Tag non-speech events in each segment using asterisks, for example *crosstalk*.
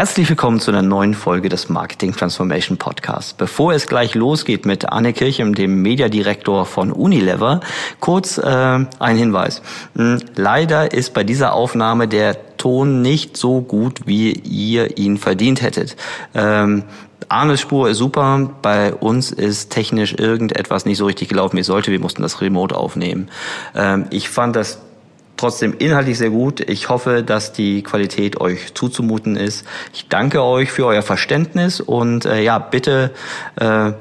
Herzlich willkommen zu einer neuen Folge des Marketing Transformation Podcasts. Bevor es gleich losgeht mit Anne Kirchem, dem Mediadirektor von Unilever, kurz äh, ein Hinweis. Hm, leider ist bei dieser Aufnahme der Ton nicht so gut, wie ihr ihn verdient hättet. Ähm, Arnes Spur ist super, bei uns ist technisch irgendetwas nicht so richtig gelaufen, wie es sollte. Wir mussten das remote aufnehmen. Ähm, ich fand das trotzdem inhaltlich sehr gut. Ich hoffe, dass die Qualität euch zuzumuten ist. Ich danke euch für euer Verständnis und äh, ja, bitte äh,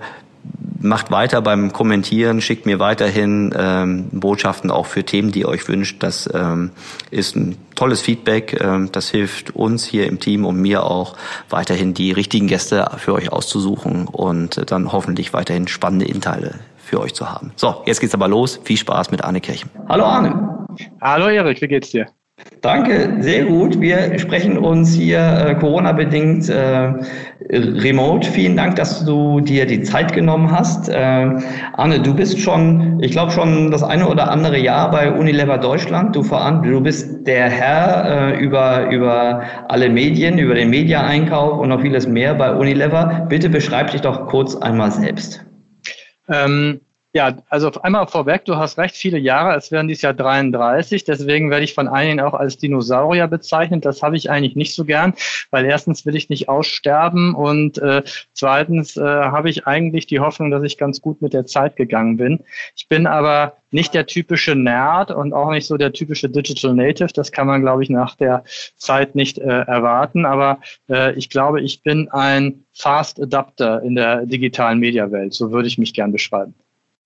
macht weiter beim Kommentieren, schickt mir weiterhin ähm, Botschaften auch für Themen, die ihr euch wünscht. Das ähm, ist ein tolles Feedback. Ähm, das hilft uns hier im Team und mir auch weiterhin die richtigen Gäste für euch auszusuchen und dann hoffentlich weiterhin spannende Inhalte für euch zu haben. So, jetzt geht's aber los. Viel Spaß mit Arne Kirchen. Hallo Arne. Hallo Erik, wie geht's dir? Danke, sehr gut. Wir sprechen uns hier äh, Corona-bedingt äh, remote. Vielen Dank, dass du dir die Zeit genommen hast. Äh, Arne, du bist schon, ich glaube schon das eine oder andere Jahr bei Unilever Deutschland. Du, voran, du bist der Herr äh, über, über alle Medien, über den Media-Einkauf und noch vieles mehr bei Unilever. Bitte beschreib dich doch kurz einmal selbst. Ähm ja, also einmal vorweg, du hast recht, viele Jahre, es werden dieses Jahr 33, deswegen werde ich von einigen auch als Dinosaurier bezeichnet. Das habe ich eigentlich nicht so gern, weil erstens will ich nicht aussterben und äh, zweitens äh, habe ich eigentlich die Hoffnung, dass ich ganz gut mit der Zeit gegangen bin. Ich bin aber nicht der typische Nerd und auch nicht so der typische Digital Native. Das kann man, glaube ich, nach der Zeit nicht äh, erwarten. Aber äh, ich glaube, ich bin ein Fast Adapter in der digitalen Mediawelt. So würde ich mich gern beschreiben.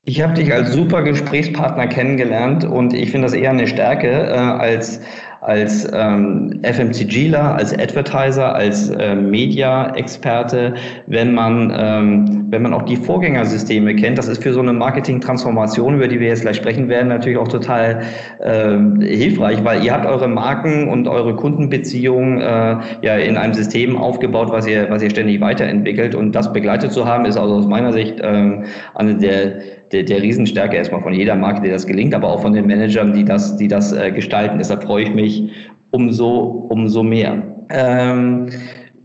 Ich habe dich als super Gesprächspartner kennengelernt und ich finde das eher eine Stärke äh, als als ähm, FMCGler, als Advertiser, als äh, Media-Experte, wenn man ähm, wenn man auch die Vorgängersysteme kennt. Das ist für so eine Marketing-Transformation, über die wir jetzt gleich sprechen werden, natürlich auch total äh, hilfreich, weil ihr habt eure Marken und eure Kundenbeziehungen äh, ja in einem System aufgebaut, was ihr was ihr ständig weiterentwickelt und das begleitet zu haben, ist also aus meiner Sicht äh, eine der der, der Riesenstärke erstmal von jeder Marke, die das gelingt, aber auch von den Managern, die das, die das äh, gestalten. Deshalb freue ich mich umso, umso mehr. Ähm,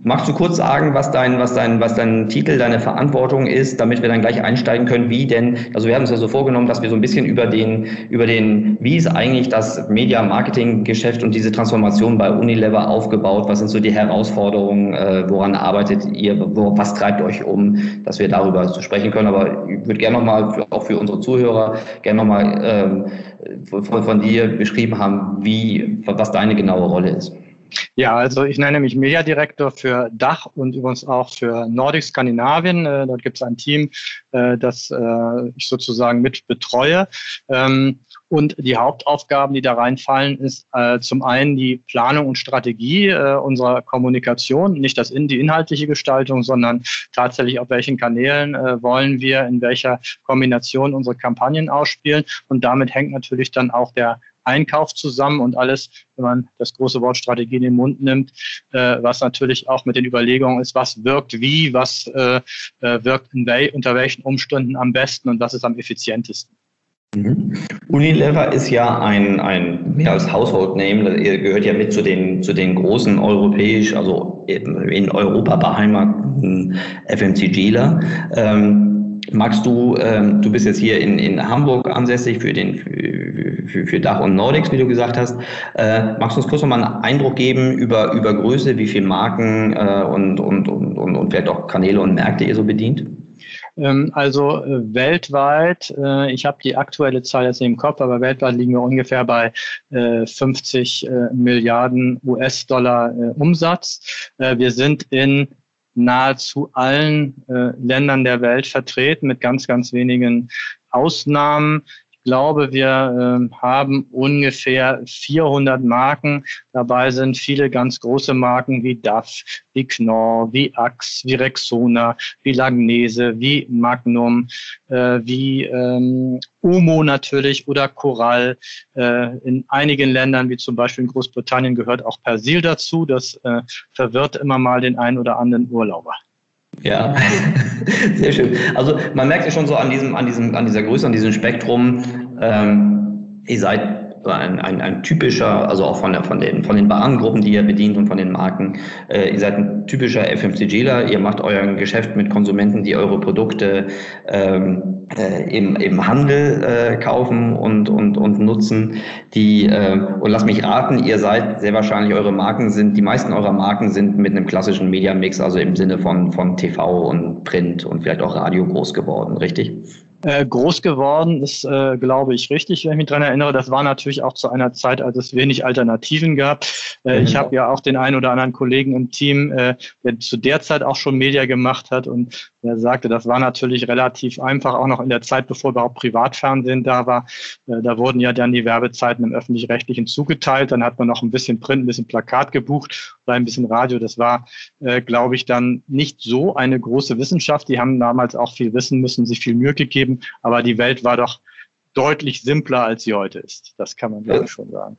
Magst du kurz sagen, was dein, was dein, was dein Titel, deine Verantwortung ist, damit wir dann gleich einsteigen können, wie denn, also wir haben uns ja so vorgenommen, dass wir so ein bisschen über den, über den, wie ist eigentlich das Media-Marketing-Geschäft und diese Transformation bei Unilever aufgebaut? Was sind so die Herausforderungen? Äh, woran arbeitet ihr? Wo, was treibt euch um, dass wir darüber zu sprechen können? Aber ich würde gerne nochmal, auch für unsere Zuhörer, gerne nochmal ähm, von, von dir beschrieben haben, wie, was deine genaue Rolle ist. Ja, also ich nenne mich Mediadirektor für Dach und übrigens auch für Nordic Skandinavien. Äh, dort gibt es ein Team, äh, das äh, ich sozusagen mit betreue. Ähm, und die Hauptaufgaben, die da reinfallen, ist äh, zum einen die Planung und Strategie äh, unserer Kommunikation, nicht das in, die inhaltliche Gestaltung, sondern tatsächlich auf welchen Kanälen äh, wollen wir in welcher Kombination unsere Kampagnen ausspielen. Und damit hängt natürlich dann auch der Einkauf zusammen und alles, wenn man das große Wort Strategie in den Mund nimmt, äh, was natürlich auch mit den Überlegungen ist, was wirkt wie, was äh, äh wirkt wel unter welchen Umständen am besten und was ist am effizientesten. Mhm. Unilever ist ja ein, ein mehr als Household Name, ihr gehört ja mit zu den, zu den großen europäisch, also in Europa beheimateten FMCGler. Ähm, magst du, ähm, du bist jetzt hier in, in Hamburg ansässig für den, für, für Dach und Nordics, wie du gesagt hast. Äh, magst du uns kurz nochmal einen Eindruck geben über, über Größe, wie viele Marken äh, und, und, und, und, und vielleicht auch Kanäle und Märkte ihr so bedient? Ähm, also äh, weltweit, äh, ich habe die aktuelle Zahl jetzt im Kopf, aber weltweit liegen wir ungefähr bei äh, 50 äh, Milliarden US-Dollar Umsatz. Wir sind in nahezu allen Ländern der Welt vertreten, mit ganz, ganz wenigen Ausnahmen glaube, wir äh, haben ungefähr 400 Marken. Dabei sind viele ganz große Marken wie DAF, wie Knorr, wie Axe, wie Rexona, wie Lagnese, wie Magnum, äh, wie ähm, Umo natürlich oder Coral. Äh, in einigen Ländern, wie zum Beispiel in Großbritannien, gehört auch Persil dazu. Das äh, verwirrt immer mal den einen oder anderen Urlauber. Ja, *laughs* sehr schön. Also man merkt ja schon so an diesem, an diesem, an dieser Größe, an diesem Spektrum, ähm, ihr seid ein, ein, ein typischer, also auch von, der, von, den, von den Warengruppen, die ihr bedient und von den Marken, äh, ihr seid ein typischer FMCGler, ihr macht euer Geschäft mit Konsumenten, die eure Produkte ähm, äh, im, im Handel äh, kaufen und, und, und nutzen. Die, äh, und lass mich raten, ihr seid sehr wahrscheinlich, eure Marken sind, die meisten eurer Marken sind mit einem klassischen Media-Mix, also im Sinne von, von TV und Print und vielleicht auch Radio groß geworden, richtig? Äh, groß geworden ist, äh, glaube ich, richtig, wenn ich mich dran erinnere. Das war natürlich auch zu einer Zeit, als es wenig Alternativen gab. Äh, mhm. Ich habe ja auch den einen oder anderen Kollegen im Team, äh, der zu der Zeit auch schon Media gemacht hat und der sagte, das war natürlich relativ einfach, auch noch in der Zeit, bevor überhaupt Privatfernsehen da war. Äh, da wurden ja dann die Werbezeiten im öffentlich-rechtlichen zugeteilt. Dann hat man noch ein bisschen Print, ein bisschen Plakat gebucht oder ein bisschen Radio. Das war, äh, glaube ich, dann nicht so eine große Wissenschaft. Die haben damals auch viel wissen müssen, sich viel Mühe gegeben. Aber die Welt war doch deutlich simpler, als sie heute ist. Das kann man, glaube ich, schon sagen.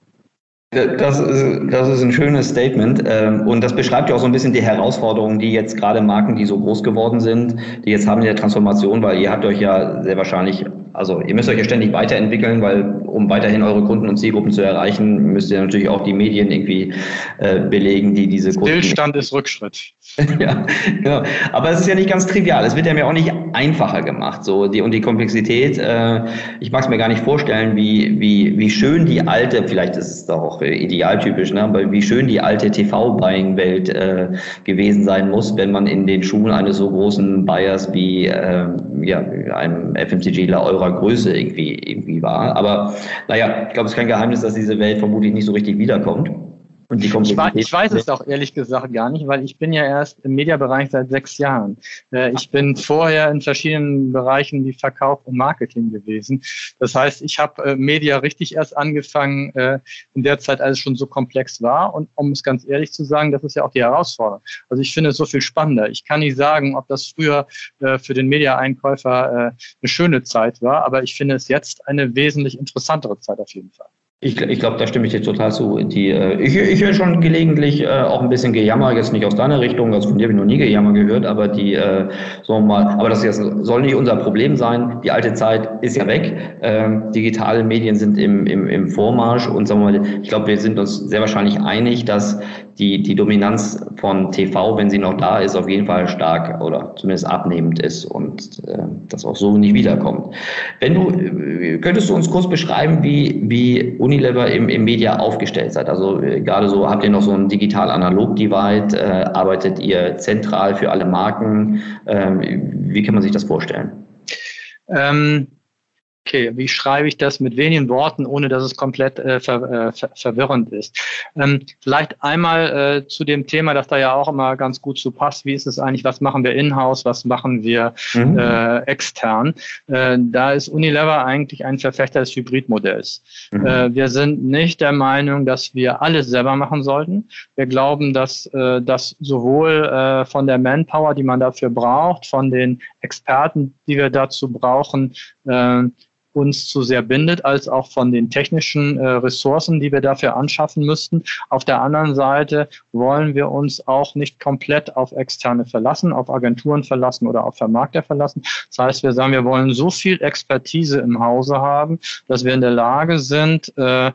Das ist, das ist ein schönes Statement ähm, und das beschreibt ja auch so ein bisschen die Herausforderungen, die jetzt gerade Marken, die so groß geworden sind, die jetzt haben in der Transformation, weil ihr habt euch ja sehr wahrscheinlich, also ihr müsst euch ja ständig weiterentwickeln, weil um weiterhin eure Kunden und Zielgruppen zu erreichen, müsst ihr natürlich auch die Medien irgendwie äh, belegen, die diese Kunden... Stillstand ist Rückschritt. *laughs* ja, genau. Aber es ist ja nicht ganz trivial. Es wird ja mir auch nicht einfacher gemacht. So die und die Komplexität. Äh, ich mag es mir gar nicht vorstellen, wie wie wie schön die alte. Vielleicht ist es doch auch idealtypisch, ne? Aber wie schön die alte TV-Buying-Welt äh, gewesen sein muss, wenn man in den Schulen eines so großen Buyers wie äh, ja einem FMCGler eurer Größe irgendwie irgendwie war. Aber naja, ich glaube, es ist kein Geheimnis, dass diese Welt vermutlich nicht so richtig wiederkommt. Und die ich, ich weiß es auch ehrlich gesagt gar nicht, weil ich bin ja erst im Mediabereich seit sechs Jahren. Äh, ich bin vorher in verschiedenen Bereichen wie Verkauf und Marketing gewesen. Das heißt, ich habe äh, Media richtig erst angefangen äh, in der Zeit, als es schon so komplex war. Und um es ganz ehrlich zu sagen, das ist ja auch die Herausforderung. Also ich finde es so viel spannender. Ich kann nicht sagen, ob das früher für den Media-Einkäufer eine schöne Zeit war, aber ich finde es jetzt eine wesentlich interessantere Zeit auf jeden Fall. Ich, ich glaube, da stimme ich dir total zu. Die, äh, ich, ich höre schon gelegentlich äh, auch ein bisschen Gejammer, jetzt nicht aus deiner Richtung, also von dir habe ich noch nie Gejammer gehört, aber die, äh, sagen wir mal, aber das jetzt soll nicht unser Problem sein. Die alte Zeit ist ja weg. Ähm, digitale Medien sind im, im, im Vormarsch und sagen wir mal, ich glaube, wir sind uns sehr wahrscheinlich einig, dass die, die Dominanz von TV, wenn sie noch da ist, auf jeden Fall stark oder zumindest abnehmend ist und äh, das auch so nicht wiederkommt. Wenn du, äh, könntest du uns kurz beschreiben, wie, wie Unilever im, im Media aufgestellt seid? Also äh, gerade so, habt ihr noch so ein digital-analog-Divide? Äh, arbeitet ihr zentral für alle Marken? Ähm, wie kann man sich das vorstellen? Ähm okay, wie schreibe ich das mit wenigen Worten, ohne dass es komplett äh, ver, äh, ver, verwirrend ist. Ähm, vielleicht einmal äh, zu dem Thema, das da ja auch immer ganz gut zu passt. Wie ist es eigentlich, was machen wir in-house, was machen wir mhm. äh, extern? Äh, da ist Unilever eigentlich ein Verfechter des Hybridmodells. Mhm. Äh, wir sind nicht der Meinung, dass wir alles selber machen sollten. Wir glauben, dass das sowohl von der Manpower, die man dafür braucht, von den Experten, die wir dazu brauchen, uns zu sehr bindet, als auch von den technischen äh, Ressourcen, die wir dafür anschaffen müssten. Auf der anderen Seite wollen wir uns auch nicht komplett auf Externe verlassen, auf Agenturen verlassen oder auf Vermarkter verlassen. Das heißt, wir sagen, wir wollen so viel Expertise im Hause haben, dass wir in der Lage sind, äh,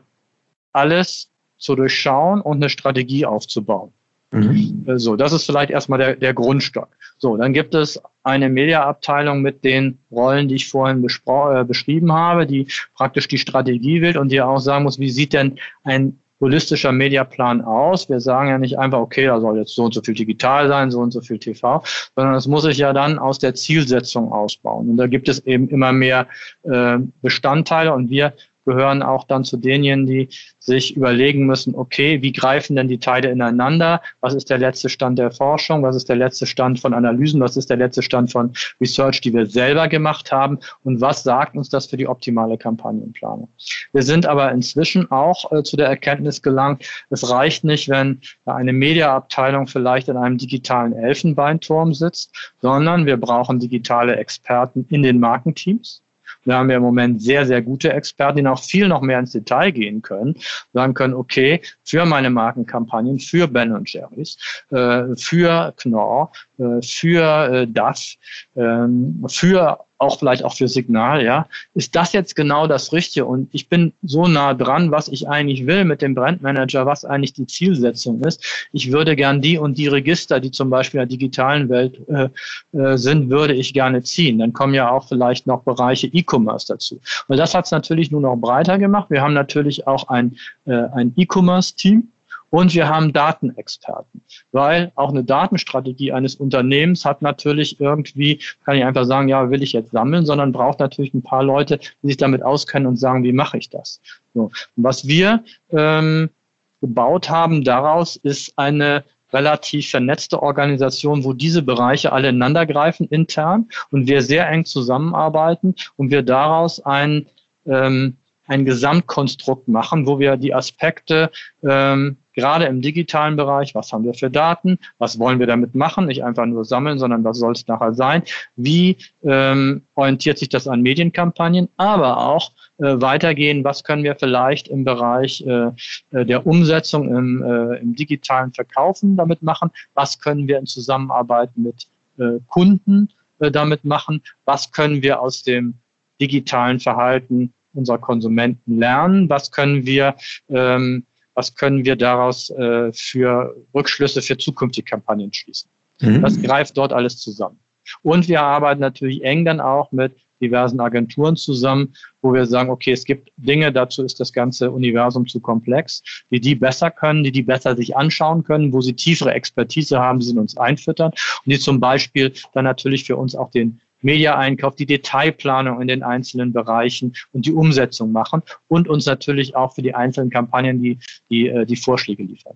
alles zu durchschauen und eine Strategie aufzubauen. Mhm. Äh, so, das ist vielleicht erstmal der, der Grundstock. So, dann gibt es eine Mediaabteilung mit den Rollen, die ich vorhin äh, beschrieben habe, die praktisch die Strategie will und die auch sagen muss, wie sieht denn ein holistischer Mediaplan aus. Wir sagen ja nicht einfach, okay, da soll jetzt so und so viel digital sein, so und so viel TV, sondern das muss ich ja dann aus der Zielsetzung ausbauen. Und da gibt es eben immer mehr äh, Bestandteile und wir gehören auch dann zu denjenigen, die sich überlegen müssen, okay, wie greifen denn die Teile ineinander? Was ist der letzte Stand der Forschung? Was ist der letzte Stand von Analysen? Was ist der letzte Stand von Research, die wir selber gemacht haben? Und was sagt uns das für die optimale Kampagnenplanung? Wir sind aber inzwischen auch äh, zu der Erkenntnis gelangt, es reicht nicht, wenn eine Mediaabteilung vielleicht in einem digitalen Elfenbeinturm sitzt, sondern wir brauchen digitale Experten in den Markenteams. Wir haben ja im Moment sehr, sehr gute Experten, die auch viel noch mehr ins Detail gehen können, sagen können, okay, für meine Markenkampagnen, für Ben Jerry's, äh, für Knorr, äh, für äh, das, ähm, für auch vielleicht auch für Signal, ja, ist das jetzt genau das Richtige? Und ich bin so nah dran, was ich eigentlich will mit dem Brandmanager, was eigentlich die Zielsetzung ist. Ich würde gern die und die Register, die zum Beispiel in der digitalen Welt äh, äh, sind, würde ich gerne ziehen. Dann kommen ja auch vielleicht noch Bereiche E-Commerce dazu. Und das hat es natürlich nur noch breiter gemacht. Wir haben natürlich auch ein, äh, ein E-Commerce-Team, und wir haben Datenexperten, weil auch eine Datenstrategie eines Unternehmens hat natürlich irgendwie, kann ich einfach sagen, ja, will ich jetzt sammeln, sondern braucht natürlich ein paar Leute, die sich damit auskennen und sagen, wie mache ich das? So. Was wir ähm, gebaut haben daraus, ist eine relativ vernetzte Organisation, wo diese Bereiche alle ineinander greifen intern und wir sehr eng zusammenarbeiten und wir daraus ein, ähm, ein Gesamtkonstrukt machen, wo wir die Aspekte ähm, gerade im digitalen Bereich, was haben wir für Daten, was wollen wir damit machen, nicht einfach nur sammeln, sondern was soll es nachher sein, wie ähm, orientiert sich das an Medienkampagnen, aber auch äh, weitergehen, was können wir vielleicht im Bereich äh, äh, der Umsetzung im, äh, im digitalen Verkaufen damit machen, was können wir in Zusammenarbeit mit äh, Kunden äh, damit machen, was können wir aus dem digitalen Verhalten unserer Konsumenten lernen, was können wir ähm, was können wir daraus äh, für Rückschlüsse für zukünftige Kampagnen schließen. Mhm. Das greift dort alles zusammen. Und wir arbeiten natürlich eng dann auch mit diversen Agenturen zusammen, wo wir sagen, okay, es gibt Dinge, dazu ist das ganze Universum zu komplex, die die besser können, die die besser sich anschauen können, wo sie tiefere Expertise haben, die sie in uns einfüttern und die zum Beispiel dann natürlich für uns auch den Media-Einkauf, die Detailplanung in den einzelnen Bereichen und die Umsetzung machen und uns natürlich auch für die einzelnen Kampagnen die, die, äh, die Vorschläge liefern.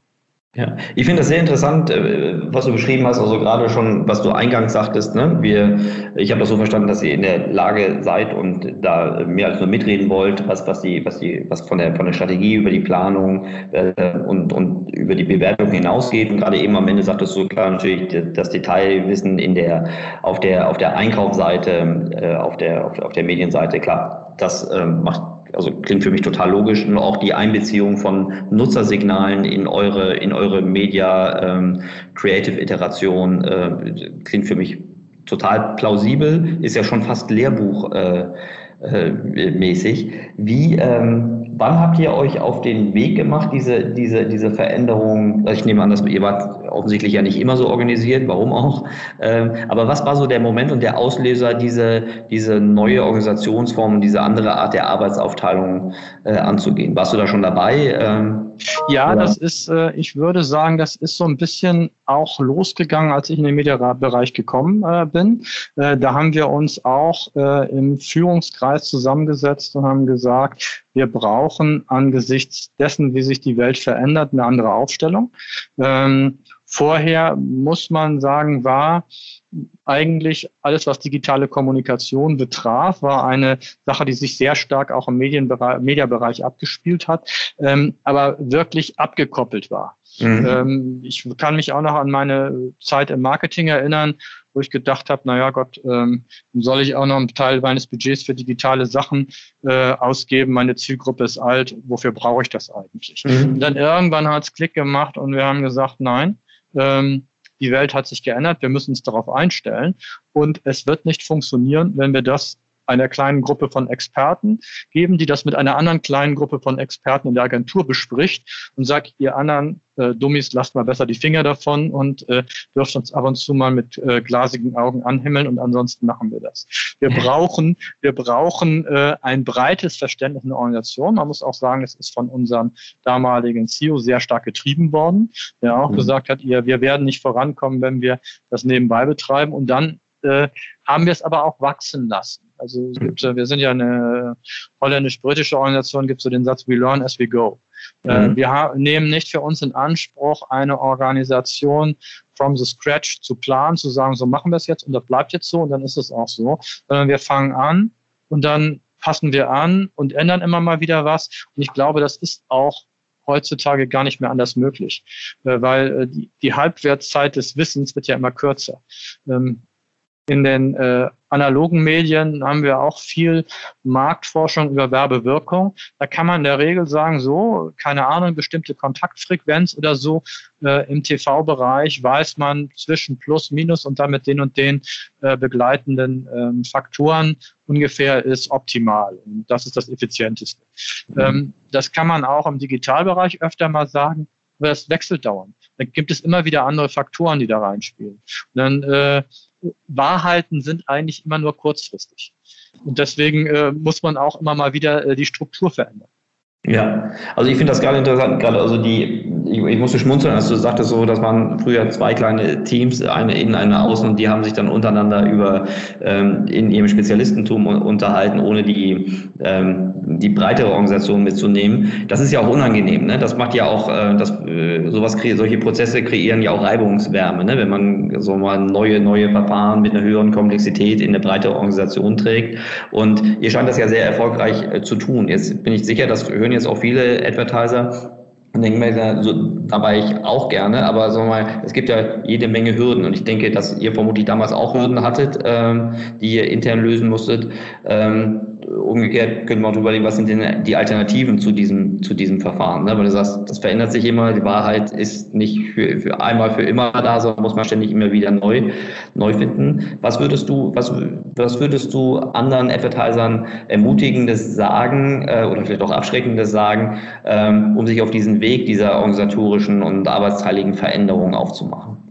Ja, ich finde das sehr interessant, äh, was du beschrieben hast, also gerade schon, was du eingangs sagtest. Ne? Wir, ich habe das so verstanden, dass ihr in der Lage seid und da mehr als nur mitreden wollt, was, was die, was die, was von der von der Strategie über die Planung äh, und und über die Bewertung hinausgeht. Und gerade eben am Ende sagtest du klar natürlich das Detailwissen in der auf der auf der Einkaufsseite, äh, auf der auf, auf der Medienseite, klar, das äh, macht also klingt für mich total logisch. Und auch die Einbeziehung von Nutzersignalen in eure, in eure Media ähm, Creative Iteration äh, klingt für mich total plausibel, ist ja schon fast Lehrbuch äh, äh, mäßig. Wie ähm, Wann habt ihr euch auf den Weg gemacht, diese, diese, diese Veränderung? Also ich nehme an, dass ihr wart offensichtlich ja nicht immer so organisiert, warum auch? Ähm, aber was war so der Moment und der Auslöser, diese, diese neue Organisationsform, diese andere Art der Arbeitsaufteilung äh, anzugehen? Warst du da schon dabei? Ähm, ja, oder? das ist, äh, ich würde sagen, das ist so ein bisschen auch losgegangen, als ich in den Mediabereich gekommen äh, bin. Äh, da haben wir uns auch äh, im Führungskreis zusammengesetzt und haben gesagt, wir brauchen angesichts dessen, wie sich die Welt verändert, eine andere Aufstellung. Ähm, vorher muss man sagen, war eigentlich alles, was digitale Kommunikation betraf, war eine Sache, die sich sehr stark auch im Medienbereich, Mediabereich abgespielt hat, ähm, aber wirklich abgekoppelt war. Mhm. Ähm, ich kann mich auch noch an meine Zeit im Marketing erinnern, wo ich gedacht habe, naja Gott, ähm, soll ich auch noch einen Teil meines Budgets für digitale Sachen äh, ausgeben? Meine Zielgruppe ist alt, wofür brauche ich das eigentlich? Mhm. dann irgendwann hat es Klick gemacht und wir haben gesagt, nein, ähm, die Welt hat sich geändert, wir müssen uns darauf einstellen. Und es wird nicht funktionieren, wenn wir das einer kleinen Gruppe von Experten geben, die das mit einer anderen kleinen Gruppe von Experten in der Agentur bespricht und sagt, ihr anderen äh, Dummies, lasst mal besser die Finger davon und äh, dürft uns ab und zu mal mit äh, glasigen Augen anhimmeln und ansonsten machen wir das. Wir *laughs* brauchen, wir brauchen äh, ein breites Verständnis in der Organisation. Man muss auch sagen, es ist von unserem damaligen CEO sehr stark getrieben worden, der auch mhm. gesagt hat, ihr, wir werden nicht vorankommen, wenn wir das nebenbei betreiben und dann äh, haben wir es aber auch wachsen lassen. Also es gibt, wir sind ja eine holländisch-britische Organisation, gibt so den Satz, we learn as we go. Äh, mhm. Wir nehmen nicht für uns in Anspruch, eine Organisation from the scratch zu planen, zu sagen, so machen wir es jetzt und das bleibt jetzt so und dann ist es auch so, sondern wir fangen an und dann passen wir an und ändern immer mal wieder was. Und ich glaube, das ist auch heutzutage gar nicht mehr anders möglich, äh, weil äh, die Halbwertszeit des Wissens wird ja immer kürzer. In den äh, analogen Medien haben wir auch viel Marktforschung über Werbewirkung. Da kann man in der Regel sagen, so, keine Ahnung, bestimmte Kontaktfrequenz oder so. Äh, Im TV-Bereich weiß man zwischen Plus, Minus und damit den und den äh, begleitenden ähm, Faktoren ungefähr ist optimal. Und das ist das Effizienteste. Mhm. Ähm, das kann man auch im Digitalbereich öfter mal sagen, aber das wechselt dauernd. Da gibt es immer wieder andere Faktoren, die da reinspielen. Und dann äh, Wahrheiten sind eigentlich immer nur kurzfristig. Und deswegen äh, muss man auch immer mal wieder äh, die Struktur verändern. Ja, also ich finde das gerade interessant, gerade also die, ich, ich musste schmunzeln, als du sagtest so, dass man früher zwei kleine Teams, eine innen, eine außen, und die haben sich dann untereinander über ähm, in ihrem Spezialistentum unterhalten, ohne die ähm, die breitere Organisation mitzunehmen. Das ist ja auch unangenehm, ne? Das macht ja auch, äh, das äh, sowas solche Prozesse kreieren ja auch Reibungswärme, ne? Wenn man so mal neue neue Verfahren mit einer höheren Komplexität in eine breitere Organisation trägt. Und ihr scheint das ja sehr erfolgreich äh, zu tun. Jetzt bin ich sicher, dass hören jetzt auch viele Advertiser und denke mir, so, da war ich auch gerne, aber sagen wir mal, es gibt ja jede Menge Hürden und ich denke, dass ihr vermutlich damals auch Hürden hattet, ähm, die ihr intern lösen musstet. Ähm, umgekehrt könnte man auch überlegen, was sind denn die Alternativen zu diesem, zu diesem Verfahren? Ne? Weil du sagst, das verändert sich immer, die Wahrheit ist nicht für, für einmal für immer da, sondern muss man ständig immer wieder neu, neu finden. Was würdest du, was, was würdest du anderen Advertisern ermutigendes sagen äh, oder vielleicht auch abschreckendes sagen, ähm, um sich auf diesen Weg dieser organisatorischen und arbeitsteiligen Veränderungen aufzumachen?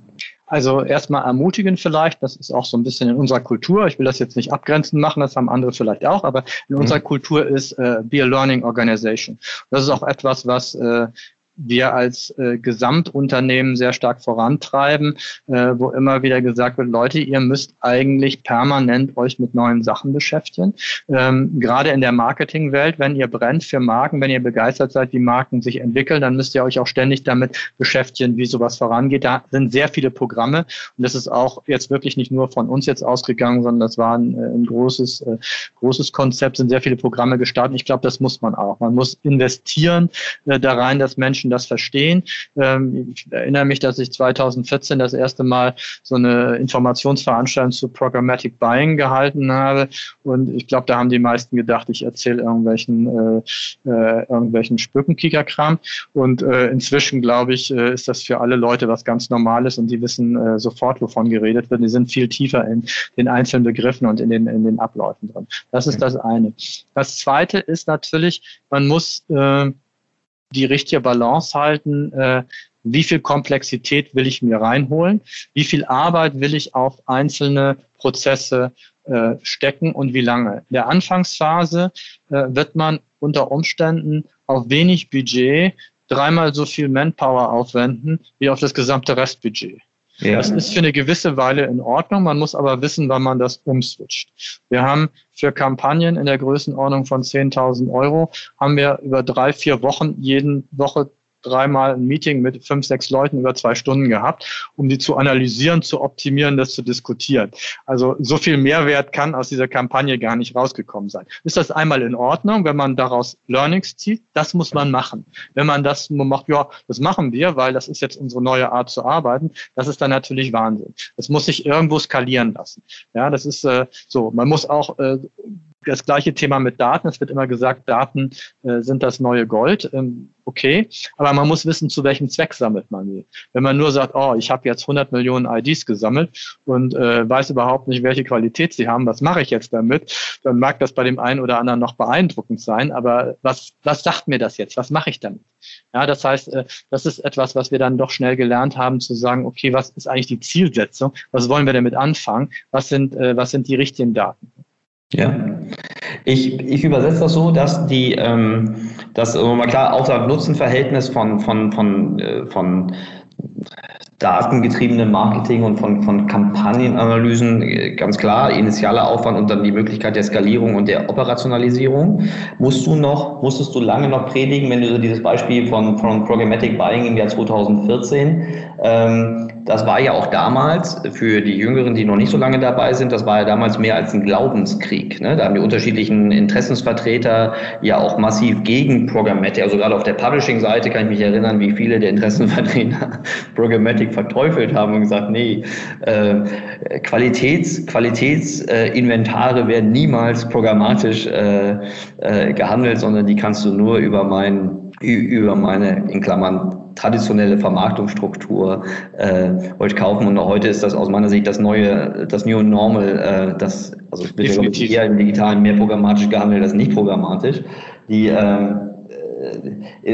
Also erstmal ermutigen vielleicht, das ist auch so ein bisschen in unserer Kultur. Ich will das jetzt nicht abgrenzend machen, das haben andere vielleicht auch, aber in mhm. unserer Kultur ist äh, Be a Learning Organization. Das ist auch etwas, was äh, wir als äh, Gesamtunternehmen sehr stark vorantreiben, äh, wo immer wieder gesagt wird, Leute, ihr müsst eigentlich permanent euch mit neuen Sachen beschäftigen. Ähm, gerade in der Marketingwelt, wenn ihr brennt für Marken, wenn ihr begeistert seid, wie Marken sich entwickeln, dann müsst ihr euch auch ständig damit beschäftigen, wie sowas vorangeht. Da sind sehr viele Programme und das ist auch jetzt wirklich nicht nur von uns jetzt ausgegangen, sondern das war ein, äh, ein großes, äh, großes Konzept, sind sehr viele Programme gestartet. Ich glaube, das muss man auch. Man muss investieren äh, da rein, dass Menschen Menschen das verstehen. Ähm, ich erinnere mich, dass ich 2014 das erste Mal so eine Informationsveranstaltung zu Programmatic Buying gehalten habe. Und ich glaube, da haben die meisten gedacht, ich erzähle irgendwelchen, äh, äh, irgendwelchen Spückenkickerkram. Und äh, inzwischen, glaube ich, äh, ist das für alle Leute was ganz Normales und die wissen äh, sofort, wovon geredet wird. Die sind viel tiefer in den einzelnen Begriffen und in den, in den Abläufen drin. Das ist das eine. Das zweite ist natürlich, man muss äh, die richtige Balance halten, äh, wie viel Komplexität will ich mir reinholen, wie viel Arbeit will ich auf einzelne Prozesse äh, stecken und wie lange. In der Anfangsphase äh, wird man unter Umständen auf wenig Budget dreimal so viel Manpower aufwenden wie auf das gesamte Restbudget. Ja. Das ist für eine gewisse Weile in Ordnung. Man muss aber wissen, wann man das umswitcht. Wir haben für Kampagnen in der Größenordnung von 10.000 Euro haben wir über drei, vier Wochen jeden Woche dreimal ein Meeting mit fünf, sechs Leuten über zwei Stunden gehabt, um die zu analysieren, zu optimieren, das zu diskutieren. Also so viel Mehrwert kann aus dieser Kampagne gar nicht rausgekommen sein. Ist das einmal in Ordnung, wenn man daraus Learnings zieht? Das muss man machen. Wenn man das nur macht, ja, das machen wir, weil das ist jetzt unsere neue Art zu arbeiten, das ist dann natürlich Wahnsinn. Das muss sich irgendwo skalieren lassen. Ja, das ist äh, so. Man muss auch äh, das gleiche Thema mit Daten. Es wird immer gesagt, Daten äh, sind das neue Gold. Ähm, okay, aber man muss wissen, zu welchem Zweck sammelt man die. Wenn man nur sagt, oh, ich habe jetzt 100 Millionen IDs gesammelt und äh, weiß überhaupt nicht, welche Qualität sie haben, was mache ich jetzt damit, dann mag das bei dem einen oder anderen noch beeindruckend sein, aber was, was sagt mir das jetzt? Was mache ich damit? Ja, das heißt, äh, das ist etwas, was wir dann doch schnell gelernt haben, zu sagen, okay, was ist eigentlich die Zielsetzung? Was wollen wir damit anfangen? Was sind, äh, was sind die richtigen Daten? Ja, ich, ich übersetze das so, dass die, ähm, das mal klar, außer Nutzenverhältnis von, von, von, äh, von datengetriebenen Marketing und von, von Kampagnenanalysen äh, ganz klar, initialer Aufwand und dann die Möglichkeit der Skalierung und der Operationalisierung. Musst du noch, musstest du lange noch predigen, wenn du dieses Beispiel von, von Programmatic Buying im Jahr 2014, ähm, das war ja auch damals, für die Jüngeren, die noch nicht so lange dabei sind, das war ja damals mehr als ein Glaubenskrieg. Ne? Da haben die unterschiedlichen Interessensvertreter ja auch massiv gegen Programmatic, also gerade auf der Publishing-Seite kann ich mich erinnern, wie viele der Interessenvertreter *laughs* Programmatic verteufelt haben und gesagt, nee, äh, Qualitäts, Qualitätsinventare äh, werden niemals programmatisch äh, äh, gehandelt, sondern die kannst du nur über mein über meine, in Klammern, traditionelle Vermarktungsstruktur äh, heute kaufen. Und heute ist das aus meiner Sicht das neue, das New Normal, äh, das, also es wird Definitiv. eher im Digitalen mehr programmatisch gehandelt als nicht programmatisch. Die, ähm, äh,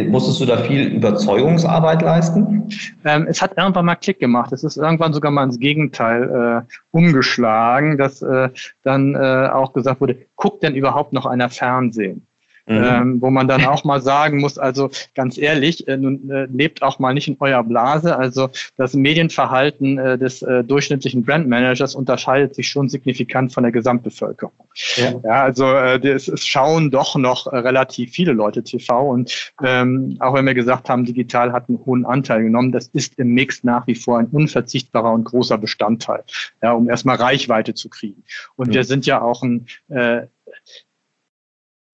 musstest du da viel Überzeugungsarbeit leisten? Ähm, es hat irgendwann mal Klick gemacht. Es ist irgendwann sogar mal ins Gegenteil äh, umgeschlagen, dass äh, dann äh, auch gesagt wurde, guckt denn überhaupt noch einer Fernsehen? Mhm. Ähm, wo man dann auch mal sagen muss, also ganz ehrlich, äh, nun äh, lebt auch mal nicht in eurer Blase. Also das Medienverhalten äh, des äh, durchschnittlichen Brandmanagers unterscheidet sich schon signifikant von der Gesamtbevölkerung. Ja, ja also äh, es, schauen doch noch äh, relativ viele Leute TV und ähm, auch wenn wir gesagt haben, digital hat einen hohen Anteil genommen, das ist im Mix nach wie vor ein unverzichtbarer und großer Bestandteil, ja, um erstmal Reichweite zu kriegen. Und ja. wir sind ja auch ein äh,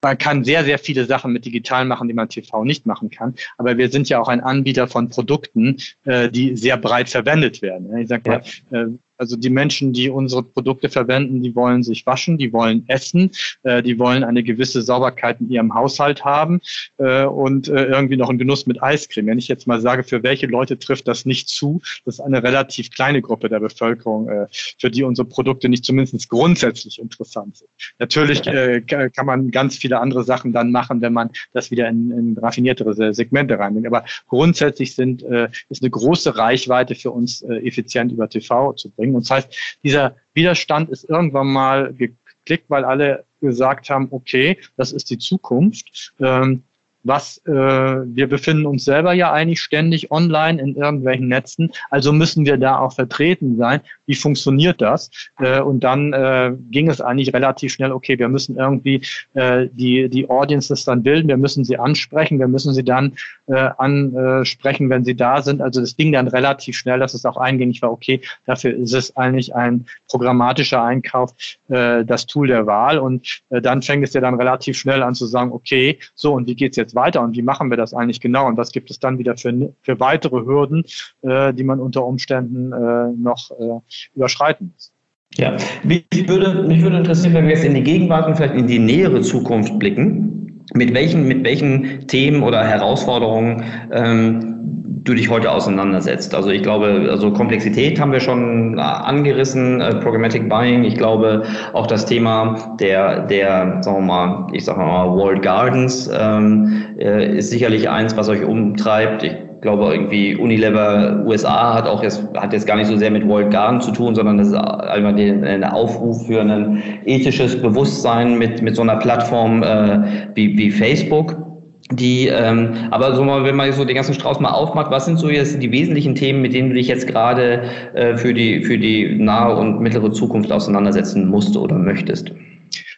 man kann sehr, sehr viele Sachen mit digital machen, die man TV nicht machen kann. Aber wir sind ja auch ein Anbieter von Produkten, äh, die sehr breit verwendet werden. Ich sag mal, ja. äh, also die Menschen, die unsere Produkte verwenden, die wollen sich waschen, die wollen essen, äh, die wollen eine gewisse Sauberkeit in ihrem Haushalt haben äh, und äh, irgendwie noch einen Genuss mit Eiscreme. Wenn ich jetzt mal sage, für welche Leute trifft das nicht zu, das ist eine relativ kleine Gruppe der Bevölkerung, äh, für die unsere Produkte nicht zumindest grundsätzlich interessant sind. Natürlich äh, kann man ganz viele andere Sachen dann machen, wenn man das wieder in, in raffiniertere Segmente reinbringt. Aber grundsätzlich sind, äh, ist eine große Reichweite für uns äh, effizient über TV zu bringen bringen. Und das heißt, dieser Widerstand ist irgendwann mal geklickt, weil alle gesagt haben, okay, das ist die Zukunft. Ähm, was äh, wir befinden uns selber ja eigentlich ständig online in irgendwelchen Netzen, also müssen wir da auch vertreten sein. Wie funktioniert das? Äh, und dann äh, ging es eigentlich relativ schnell, okay, wir müssen irgendwie äh, die, die Audiences dann bilden, wir müssen sie ansprechen, wir müssen sie dann äh, ansprechen, wenn sie da sind. Also das ging dann relativ schnell, dass es auch eingängig war, okay, dafür ist es eigentlich ein programmatischer Einkauf äh, das Tool der Wahl. Und äh, dann fängt es ja dann relativ schnell an zu sagen, okay, so und wie geht's jetzt weiter und wie machen wir das eigentlich genau? Und was gibt es dann wieder für, für weitere Hürden, äh, die man unter Umständen äh, noch äh, überschreiten muss? Ja, mich würde, mich würde interessieren, wenn wir jetzt in die Gegenwart und vielleicht in die nähere Zukunft blicken. Mit welchen, mit welchen Themen oder Herausforderungen ähm, du dich heute auseinandersetzt. Also ich glaube, also Komplexität haben wir schon angerissen, äh, Programmatic Buying. Ich glaube auch das Thema der, der, sagen wir mal, ich sage mal Walled Gardens ähm, äh, ist sicherlich eins, was euch umtreibt. Ich glaube irgendwie Unilever USA hat auch jetzt, hat jetzt gar nicht so sehr mit Walled Garden zu tun, sondern das ist einmal ein Aufruf für ein ethisches Bewusstsein mit, mit so einer Plattform äh, wie, wie Facebook die, ähm, aber so mal, wenn man so den ganzen Strauß mal aufmacht, was sind so jetzt die wesentlichen Themen, mit denen du dich jetzt gerade äh, für die für die nahe und mittlere Zukunft auseinandersetzen musst oder möchtest?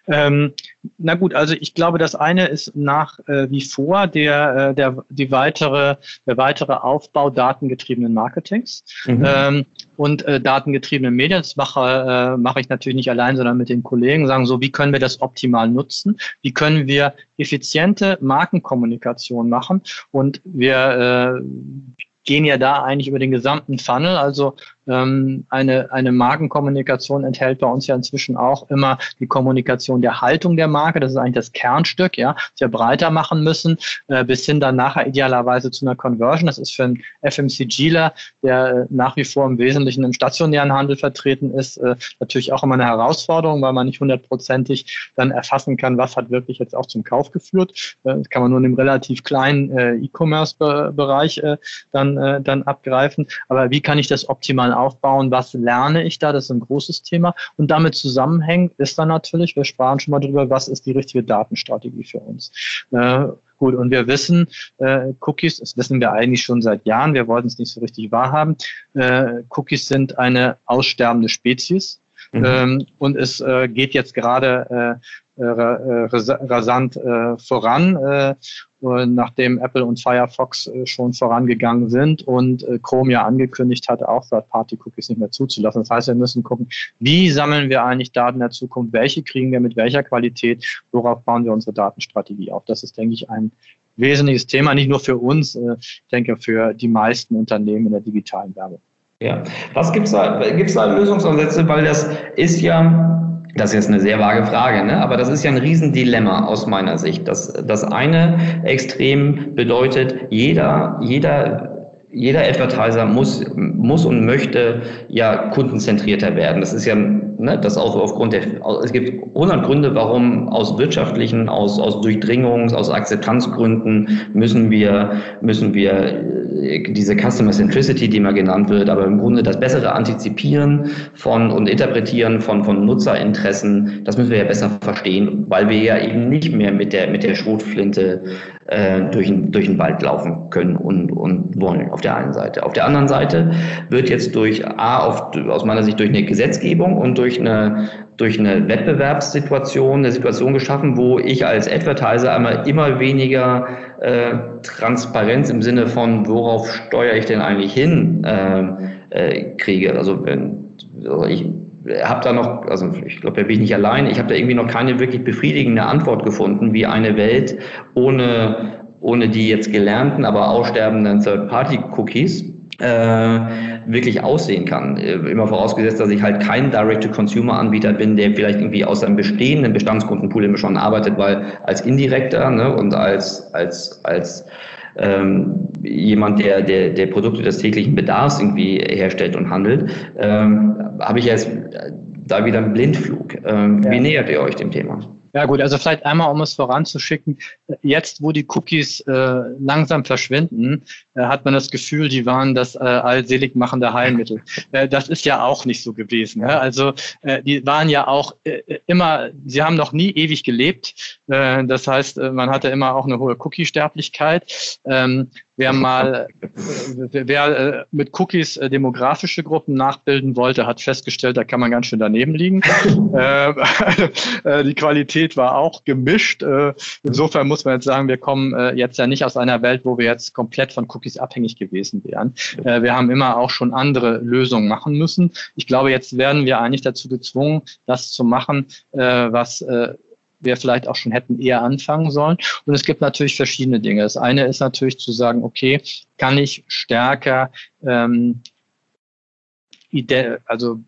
Ähm, na gut, also ich glaube, das eine ist nach äh, wie vor der, äh, der, die weitere, der weitere Aufbau datengetriebenen Marketings mhm. ähm, und äh, datengetriebenen Medien. Das mache, äh, mache ich natürlich nicht allein, sondern mit den Kollegen, sagen so, wie können wir das optimal nutzen? Wie können wir effiziente Markenkommunikation machen? Und wir äh, gehen ja da eigentlich über den gesamten Funnel. Also ähm, eine, eine Markenkommunikation enthält bei uns ja inzwischen auch immer die Kommunikation der Haltung der Marke. Das ist eigentlich das Kernstück, ja, das wir breiter machen müssen, äh, bis hin dann nachher idealerweise zu einer Conversion. Das ist für einen FMCGler, der äh, nach wie vor im Wesentlichen im stationären Handel vertreten ist, äh, natürlich auch immer eine Herausforderung, weil man nicht hundertprozentig dann erfassen kann, was hat wirklich jetzt auch zum Kauf geführt. Äh, das kann man nur in einem relativ kleinen äh, E-Commerce-Bereich äh, dann, dann abgreifen. Aber wie kann ich das optimal aufbauen, was lerne ich da, das ist ein großes Thema. Und damit zusammenhängt ist dann natürlich, wir sprachen schon mal drüber, was ist die richtige Datenstrategie für uns. Äh, Gut, und wir wissen, äh, Cookies, das wissen wir eigentlich schon seit Jahren, wir wollten es nicht so richtig wahrhaben, äh, Cookies sind eine aussterbende Spezies. Mhm. Ähm, und es äh, geht jetzt gerade äh, äh, rasant äh, voran, äh, nachdem Apple und Firefox äh, schon vorangegangen sind und äh, Chrome ja angekündigt hat, auch Third-Party-Cookies nicht mehr zuzulassen. Das heißt, wir müssen gucken, wie sammeln wir eigentlich Daten der Zukunft, welche kriegen wir mit welcher Qualität, worauf bauen wir unsere Datenstrategie auf. Das ist, denke ich, ein wesentliches Thema, nicht nur für uns, ich denke für die meisten Unternehmen in der digitalen Werbung. Ja, was gibt es da, gibt's da Lösungsansätze, weil das ist ja, das ist jetzt eine sehr vage Frage, ne? aber das ist ja ein Riesendilemma aus meiner Sicht. Das, das eine Extrem bedeutet, jeder, jeder jeder Advertiser muss, muss und möchte ja kundenzentrierter werden. Das ist ja, ne, das auch aufgrund der, es gibt 100 Gründe, warum aus wirtschaftlichen, aus, aus Durchdringungs-, aus Akzeptanzgründen müssen wir, müssen wir diese Customer Centricity, die mal genannt wird, aber im Grunde das bessere Antizipieren von und Interpretieren von, von Nutzerinteressen, das müssen wir ja besser verstehen, weil wir ja eben nicht mehr mit der, mit der Schrotflinte äh, durch, durch den Wald laufen können und, und wollen auf der einen Seite. Auf der anderen Seite wird jetzt durch A, auf, aus meiner Sicht durch eine Gesetzgebung und durch eine, durch eine Wettbewerbssituation, eine Situation geschaffen, wo ich als Advertiser einmal immer weniger äh, Transparenz im Sinne von, worauf steuere ich denn eigentlich hin, äh, äh, kriege. Also wenn also ich habe da noch, also ich glaube, da bin ich nicht allein, ich habe da irgendwie noch keine wirklich befriedigende Antwort gefunden, wie eine Welt ohne, ohne die jetzt gelernten, aber aussterbenden Third-Party-Cookies äh, wirklich aussehen kann. Äh, immer vorausgesetzt, dass ich halt kein Direct-to-Consumer-Anbieter bin, der vielleicht irgendwie aus einem bestehenden Bestandskundenpool immer schon arbeitet, weil als indirekter ne, und als, als, als ähm, jemand, der, der, der Produkte des täglichen Bedarfs irgendwie herstellt und handelt, ähm, habe ich jetzt da wieder einen Blindflug. Ähm, ja. Wie nähert ihr euch dem Thema? Ja gut, also vielleicht einmal, um es voranzuschicken, jetzt wo die Cookies äh, langsam verschwinden, äh, hat man das Gefühl, die waren das äh, allselig machende Heilmittel. Äh, das ist ja auch nicht so gewesen. Ja? Also äh, die waren ja auch äh, immer, sie haben noch nie ewig gelebt. Äh, das heißt, äh, man hatte immer auch eine hohe Cookie-Sterblichkeit. Ähm, Wer mal, wer äh, mit Cookies äh, demografische Gruppen nachbilden wollte, hat festgestellt, da kann man ganz schön daneben liegen. *laughs* *laughs* Äh, die Qualität war auch gemischt. insofern muss man jetzt sagen, wir kommen jetzt ja nicht aus einer Welt, wo wir jetzt komplett von Cookies abhängig gewesen wären. wir haben immer auch schon andere Lösungen machen müssen. Ich glaube, jetzt werden wir eigentlich dazu gezwungen, das zu machen, was wir vielleicht auch schon hätten eher anfangen sollen. Und es gibt natürlich verschiedene Dinge. Das eine ist natürlich zu sagen, okay, kann ich stärker ähm, also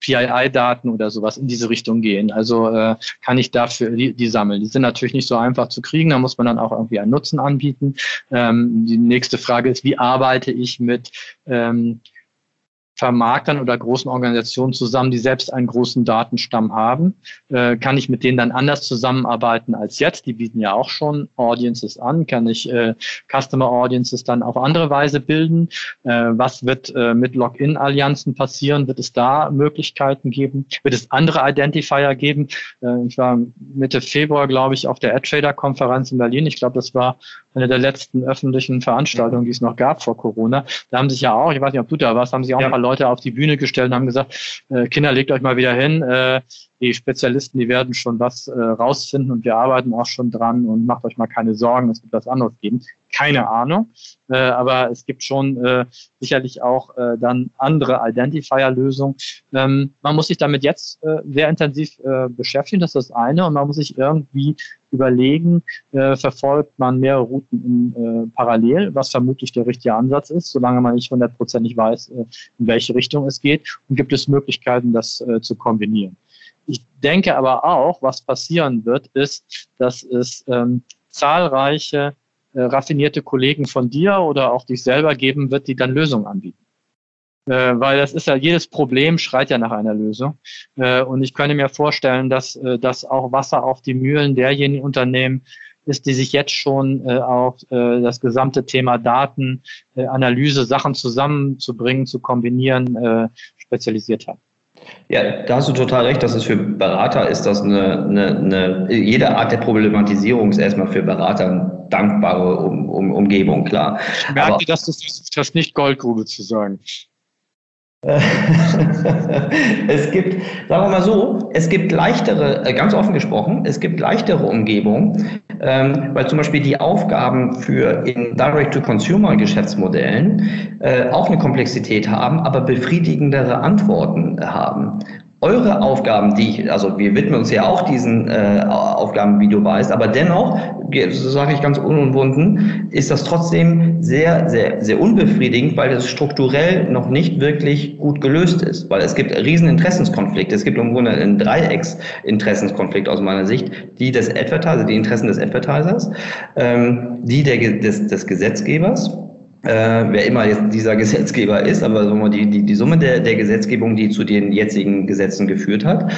PII-Daten oder sowas in diese Richtung gehen. Also äh, kann ich dafür die, die sammeln. Die sind natürlich nicht so einfach zu kriegen, da muss man dann auch irgendwie einen Nutzen anbieten. Ähm, die nächste Frage ist, wie arbeite ich mit ähm, Vermarktern oder großen Organisationen zusammen, die selbst einen großen Datenstamm haben. Äh, kann ich mit denen dann anders zusammenarbeiten als jetzt? Die bieten ja auch schon Audiences an. Kann ich äh, Customer Audiences dann auf andere Weise bilden? Äh, was wird äh, mit Login-Allianzen passieren? Wird es da Möglichkeiten geben? Wird es andere Identifier geben? Äh, ich war Mitte Februar, glaube ich, auf der AdTrader-Konferenz in Berlin. Ich glaube, das war eine der letzten öffentlichen Veranstaltungen, die es noch gab vor Corona. Da haben sich ja auch, ich weiß nicht, ob du da warst, haben sich auch ja. ein paar Leute auf die Bühne gestellt und haben gesagt, äh, Kinder, legt euch mal wieder hin. Äh, die Spezialisten, die werden schon was äh, rausfinden und wir arbeiten auch schon dran und macht euch mal keine Sorgen, es wird was anderes geben. Keine Ahnung, äh, aber es gibt schon äh, sicherlich auch äh, dann andere Identifier-Lösungen. Ähm, man muss sich damit jetzt äh, sehr intensiv äh, beschäftigen, das ist das eine, und man muss sich irgendwie überlegen, äh, verfolgt man mehrere Routen in, äh, parallel, was vermutlich der richtige Ansatz ist, solange man nicht hundertprozentig weiß, äh, in welche Richtung es geht, und gibt es Möglichkeiten, das äh, zu kombinieren. Ich denke aber auch, was passieren wird, ist, dass es ähm, zahlreiche äh, raffinierte Kollegen von dir oder auch dich selber geben wird, die dann Lösungen anbieten. Äh, weil das ist ja, jedes Problem schreit ja nach einer Lösung. Äh, und ich könnte mir vorstellen, dass äh, das auch Wasser auf die Mühlen derjenigen Unternehmen ist, die sich jetzt schon äh, auf äh, das gesamte Thema Daten, äh, Analyse, Sachen zusammenzubringen, zu kombinieren, äh, spezialisiert haben. Ja, da hast du total recht. Das ist für Berater ist das eine, eine, eine jede Art der Problematisierung ist erstmal für Berater eine dankbare um, um, Umgebung, klar. Ich merke, Aber, dass das, ist nicht Goldgrube zu sagen. *laughs* es gibt, sagen wir mal so, es gibt leichtere, äh, ganz offen gesprochen, es gibt leichtere Umgebungen, ähm, weil zum Beispiel die Aufgaben für in Direct-to-Consumer-Geschäftsmodellen äh, auch eine Komplexität haben, aber befriedigendere Antworten haben eure Aufgaben, die ich, also wir widmen uns ja auch diesen äh, Aufgaben, wie du weißt, aber dennoch, so sage ich ganz unumwunden, ist das trotzdem sehr, sehr, sehr unbefriedigend, weil es strukturell noch nicht wirklich gut gelöst ist, weil es gibt riesen Interessenskonflikte. Es gibt im Grunde einen Dreiecks-Interessenskonflikt aus meiner Sicht, die des Advertiser, die Interessen des Advertisers, ähm, die der, des, des Gesetzgebers äh, wer immer jetzt dieser *laughs* Gesetzgeber ist, aber sagen wir, die, die, die Summe der, der Gesetzgebung, die zu den jetzigen Gesetzen geführt hat,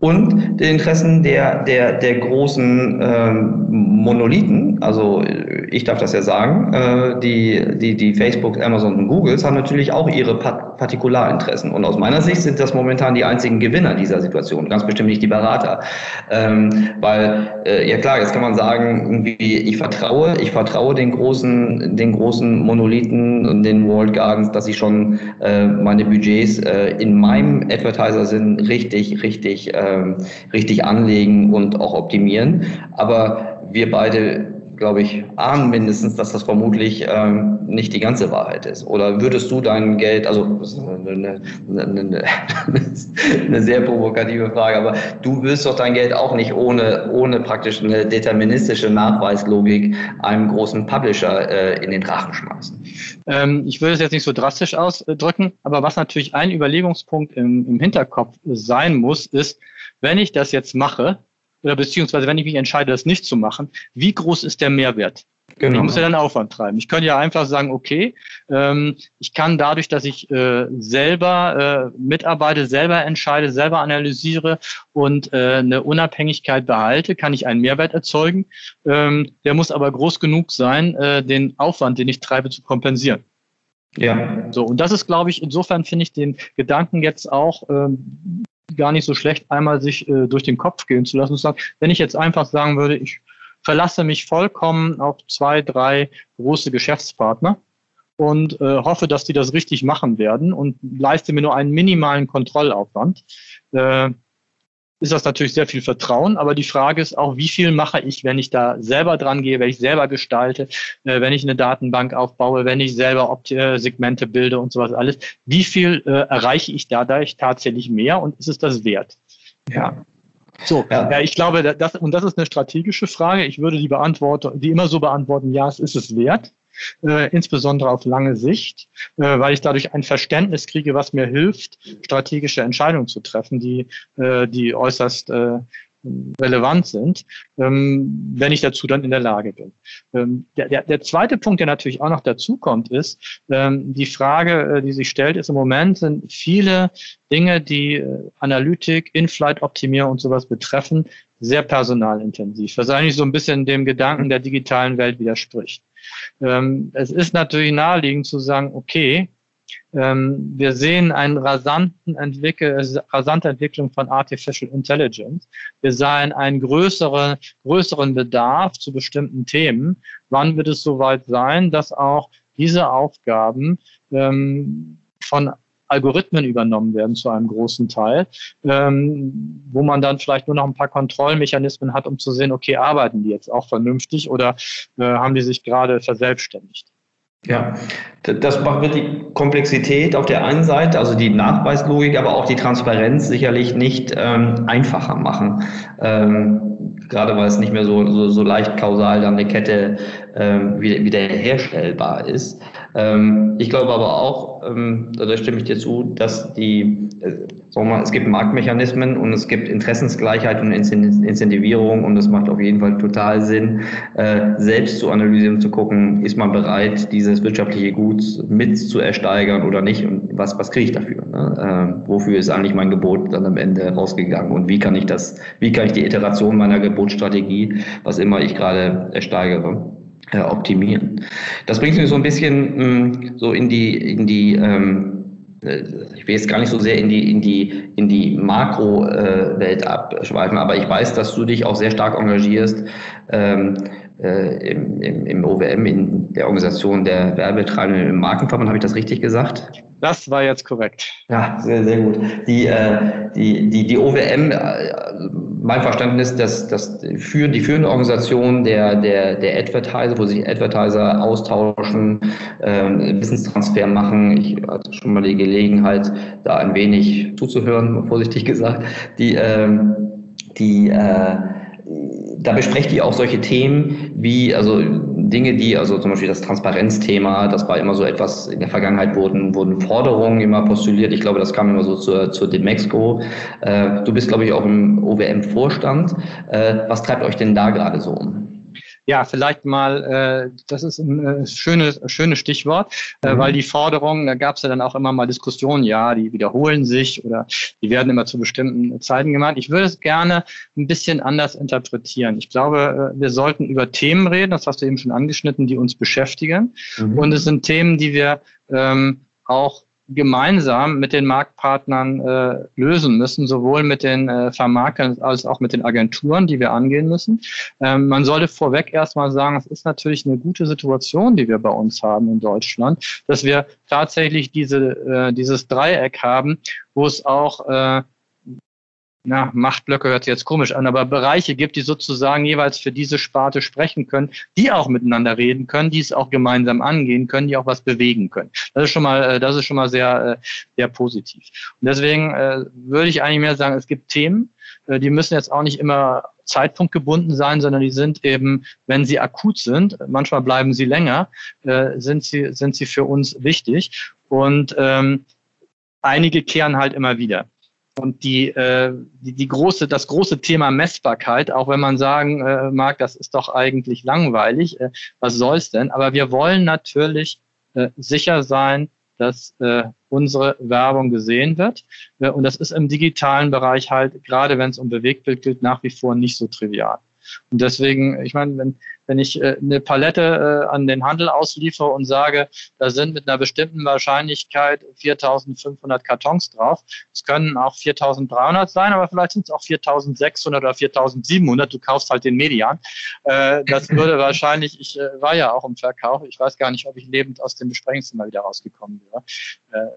und den Interessen der, der, der großen ähm, Monolithen, also ich darf das ja sagen, äh, die, die, die Facebook, Amazon und Googles haben natürlich auch ihre Partikularinteressen. Und aus meiner Sicht sind das momentan die einzigen Gewinner dieser Situation, ganz bestimmt nicht die Berater. Ähm, weil, äh, ja klar, jetzt kann man sagen, irgendwie, ich vertraue, ich vertraue den großen, den großen Monolithen und den World Gardens, dass ich schon äh, meine Budgets äh, in meinem Advertiser-Sinn richtig, richtig, ähm, richtig anlegen und auch optimieren. Aber wir beide glaube ich, ahnen mindestens, dass das vermutlich ähm, nicht die ganze Wahrheit ist. Oder würdest du dein Geld, also eine, eine, *laughs* eine, sehr provokative Frage, aber du wirst doch dein Geld auch nicht ohne, ohne praktisch eine deterministische Nachweislogik einem großen Publisher äh, in den Rachen schmeißen. Ähm, ich würde es jetzt nicht so drastisch ausdrücken, aber was natürlich ein Überlegungspunkt im, im Hinterkopf sein muss, ist, wenn ich das jetzt mache, oder beziehungsweise wenn ich mich entscheide, das nicht zu machen, wie groß ist der Mehrwert? Genau. Ich muss ja dann Aufwand treiben. Ich könnte ja einfach sagen, okay, ähm, ich kann dadurch, dass ich äh, selber äh, mitarbeite, selber entscheide, selber analysiere und äh, eine Unabhängigkeit behalte, kann ich einen Mehrwert erzeugen. Ähm, der muss aber groß genug sein, äh, den Aufwand, den ich treibe, zu kompensieren. Ja. So, und das ist, glaube ich, insofern finde ich den Gedanken jetzt auch ähm, gar nicht so schlecht, einmal sich äh, durch den Kopf gehen zu lassen und sagen, wenn ich jetzt einfach sagen würde, ich verlasse mich vollkommen auf zwei, drei große Geschäftspartner und äh, hoffe, dass die das richtig machen werden und leiste mir nur einen minimalen Kontrollaufwand. Äh, ist das natürlich sehr viel Vertrauen, aber die Frage ist auch, wie viel mache ich, wenn ich da selber dran gehe, wenn ich selber gestalte, äh, wenn ich eine Datenbank aufbaue, wenn ich selber Opt äh, Segmente bilde und sowas alles. Wie viel äh, erreiche ich dadurch tatsächlich mehr und ist es das wert? Ja. So, ja. ja. ich glaube, das, und das ist eine strategische Frage. Ich würde die beantworten, die immer so beantworten, ja, es ist es wert äh, insbesondere auf lange Sicht, äh, weil ich dadurch ein Verständnis kriege, was mir hilft, strategische Entscheidungen zu treffen, die, äh, die äußerst äh, relevant sind, ähm, wenn ich dazu dann in der Lage bin. Ähm, der, der, der zweite Punkt, der natürlich auch noch dazu kommt, ist, ähm, die Frage, äh, die sich stellt, ist im Moment sind viele Dinge, die äh, Analytik, In-Flight-Optimierung und sowas betreffen, sehr personalintensiv, was eigentlich so ein bisschen dem Gedanken der digitalen Welt widerspricht. Ähm, es ist natürlich naheliegend zu sagen, okay, ähm, wir sehen eine rasanten Entwickel rasante Entwicklung von Artificial Intelligence. Wir sehen einen größeren, größeren Bedarf zu bestimmten Themen. Wann wird es soweit sein, dass auch diese Aufgaben ähm, von Algorithmen übernommen werden zu einem großen Teil, ähm, wo man dann vielleicht nur noch ein paar Kontrollmechanismen hat, um zu sehen, okay, arbeiten die jetzt auch vernünftig oder äh, haben die sich gerade verselbstständigt? Ja, das wird die Komplexität auf der einen Seite, also die Nachweislogik, aber auch die Transparenz sicherlich nicht ähm, einfacher machen. Ähm, gerade weil es nicht mehr so, so, so leicht kausal dann eine Kette ähm, wieder, wieder herstellbar ist. Ähm, ich glaube aber auch, ähm, da stimme ich dir zu, dass die, äh, sagen wir mal, es gibt Marktmechanismen und es gibt Interessensgleichheit und Incentivierung und es macht auf jeden Fall total Sinn, äh, selbst zu analysieren zu gucken, ist man bereit, dieses wirtschaftliche Gut mit zu ersteigern oder nicht und was, was kriege ich dafür? Ne? Äh, wofür ist eigentlich mein Gebot dann am Ende rausgegangen und wie kann ich das, wie kann ich die Iteration meiner Gebotsstrategie, was immer ich gerade ersteigere, äh, optimieren. Das bringt mich so ein bisschen mh, mm, so in die, in die ähm, äh, ich will jetzt gar nicht so sehr in die, in die, in die Makro-Welt abschweifen, aber ich weiß, dass du dich auch sehr stark engagierst ähm, äh, im, im, im OWM, in der Organisation der Werbetreibenden im Markenverband. Habe ich das richtig gesagt? Das war jetzt korrekt. Ja, sehr, sehr gut. Die, äh, die, die, die OWM, äh, mein Verständnis, dass, dass für die führende Organisation der, der, der Advertiser, wo sich Advertiser austauschen, äh, Wissenstransfer machen. Ich hatte schon mal die Gelegenheit, da ein wenig zuzuhören, vorsichtig gesagt. Die, äh, die äh, da besprecht ihr auch solche Themen wie, also Dinge, die, also zum Beispiel das Transparenzthema, das war immer so etwas, in der Vergangenheit wurden, wurden Forderungen immer postuliert. Ich glaube, das kam immer so zur, zur Demexco. Äh, du bist, glaube ich, auch im OWM-Vorstand. Äh, was treibt euch denn da gerade so um? Ja, vielleicht mal, äh, das ist ein äh, schönes, schönes Stichwort, äh, mhm. weil die Forderungen, da gab es ja dann auch immer mal Diskussionen, ja, die wiederholen sich oder die werden immer zu bestimmten Zeiten gemacht. Ich würde es gerne ein bisschen anders interpretieren. Ich glaube, äh, wir sollten über Themen reden, das hast du eben schon angeschnitten, die uns beschäftigen. Mhm. Und es sind Themen, die wir ähm, auch gemeinsam mit den Marktpartnern äh, lösen müssen, sowohl mit den äh, Vermarktern als auch mit den Agenturen, die wir angehen müssen. Ähm, man sollte vorweg erstmal sagen, es ist natürlich eine gute Situation, die wir bei uns haben in Deutschland, dass wir tatsächlich diese, äh, dieses Dreieck haben, wo es auch äh, na, Machtblöcke hört sich jetzt komisch an, aber Bereiche gibt, die sozusagen jeweils für diese Sparte sprechen können, die auch miteinander reden können, die es auch gemeinsam angehen können, die auch was bewegen können. Das ist schon mal, äh, das ist schon mal sehr, äh, sehr positiv. Und deswegen äh, würde ich eigentlich mehr sagen, es gibt Themen, die müssen jetzt auch nicht immer zeitpunktgebunden sein, sondern die sind eben, wenn sie akut sind, manchmal bleiben sie länger, sind sie, sind sie für uns wichtig. Und ähm, einige kehren halt immer wieder. Und die, äh, die, die große, das große Thema Messbarkeit, auch wenn man sagen äh, mag, das ist doch eigentlich langweilig, äh, was soll's denn? Aber wir wollen natürlich äh, sicher sein, dass äh, unsere Werbung gesehen wird. Äh, und das ist im digitalen Bereich halt, gerade wenn es um Bewegtbild geht, nach wie vor nicht so trivial. Und deswegen, ich meine, wenn, wenn ich äh, eine Palette äh, an den Handel ausliefere und sage, da sind mit einer bestimmten Wahrscheinlichkeit 4500 Kartons drauf, es können auch 4300 sein, aber vielleicht sind es auch 4600 oder 4700, du kaufst halt den Median. Äh, das würde *laughs* wahrscheinlich, ich äh, war ja auch im Verkauf, ich weiß gar nicht, ob ich lebend aus dem Besprechungszimmer wieder rausgekommen wäre. Äh,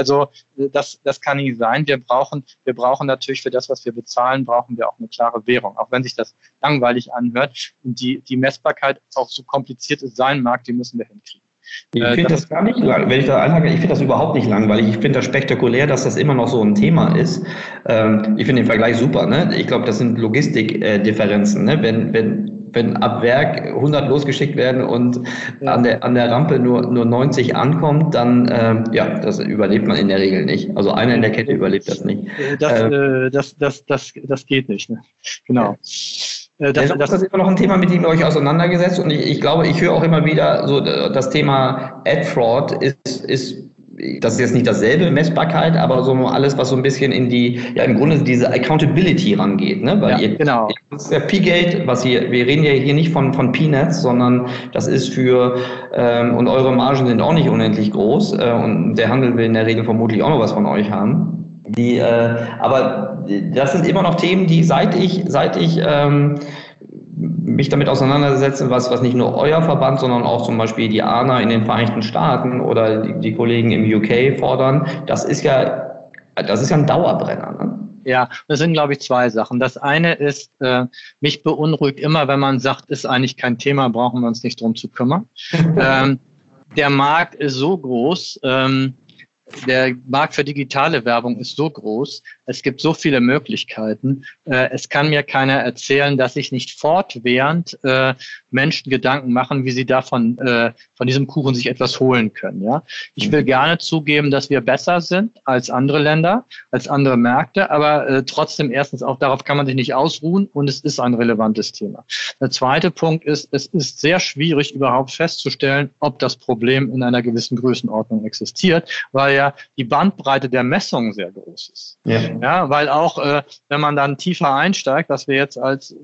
also das, das kann nicht sein. Wir brauchen, wir brauchen natürlich für das, was wir bezahlen, brauchen wir auch eine klare Währung. Auch wenn sich das langweilig anhört und die, die Messbarkeit auch so kompliziert es sein mag, die müssen wir hinkriegen. Ich äh, finde das, gar nicht lang, wenn ich da einhage, ich finde das überhaupt nicht langweilig. Ich finde das spektakulär, dass das immer noch so ein Thema ist. Ähm, ich finde den Vergleich super. Ne? Ich glaube, das sind Logistikdifferenzen. Ne? Wenn, wenn wenn ab Werk 100 losgeschickt werden und ja. an, der, an der Rampe nur, nur 90 ankommt, dann, äh, ja, das überlebt man in der Regel nicht. Also einer in der Kette überlebt das nicht. Das, ähm, äh, das, das, das, das geht nicht. Ne? Genau. Äh, das, das, ist immer noch ein Thema, mit dem ihr euch auseinandergesetzt und ich, ich glaube, ich höre auch immer wieder so, das Thema Ad Fraud ist, ist das ist jetzt nicht dasselbe Messbarkeit, aber so alles, was so ein bisschen in die, ja im Grunde diese Accountability rangeht, ne? Weil ja, ihr, genau. Das ist ja P-Gate, was hier, wir reden ja hier nicht von, von Peanuts, sondern das ist für, ähm, und eure Margen sind auch nicht unendlich groß äh, und der Handel will in der Regel vermutlich auch noch was von euch haben. Die, äh, aber das sind immer noch Themen, die seit ich, seit ich ähm, mich damit auseinandersetzen, was, was nicht nur euer Verband, sondern auch zum Beispiel die ANA in den Vereinigten Staaten oder die, die Kollegen im UK fordern, das ist ja, das ist ja ein Dauerbrenner. Ne? Ja, das sind, glaube ich, zwei Sachen. Das eine ist, äh, mich beunruhigt immer, wenn man sagt, ist eigentlich kein Thema, brauchen wir uns nicht drum zu kümmern. *laughs* ähm, der Markt ist so groß, ähm, der Markt für digitale Werbung ist so groß, es gibt so viele Möglichkeiten. Äh, es kann mir keiner erzählen, dass sich nicht fortwährend äh, Menschen Gedanken machen, wie sie davon äh, von diesem Kuchen sich etwas holen können. Ja, ich will gerne zugeben, dass wir besser sind als andere Länder, als andere Märkte, aber äh, trotzdem erstens auch darauf kann man sich nicht ausruhen und es ist ein relevantes Thema. Der zweite Punkt ist, es ist sehr schwierig überhaupt festzustellen, ob das Problem in einer gewissen Größenordnung existiert, weil ja die Bandbreite der Messungen sehr groß ist. Ja. Ja, weil auch, äh, wenn man dann tiefer einsteigt, was wir jetzt als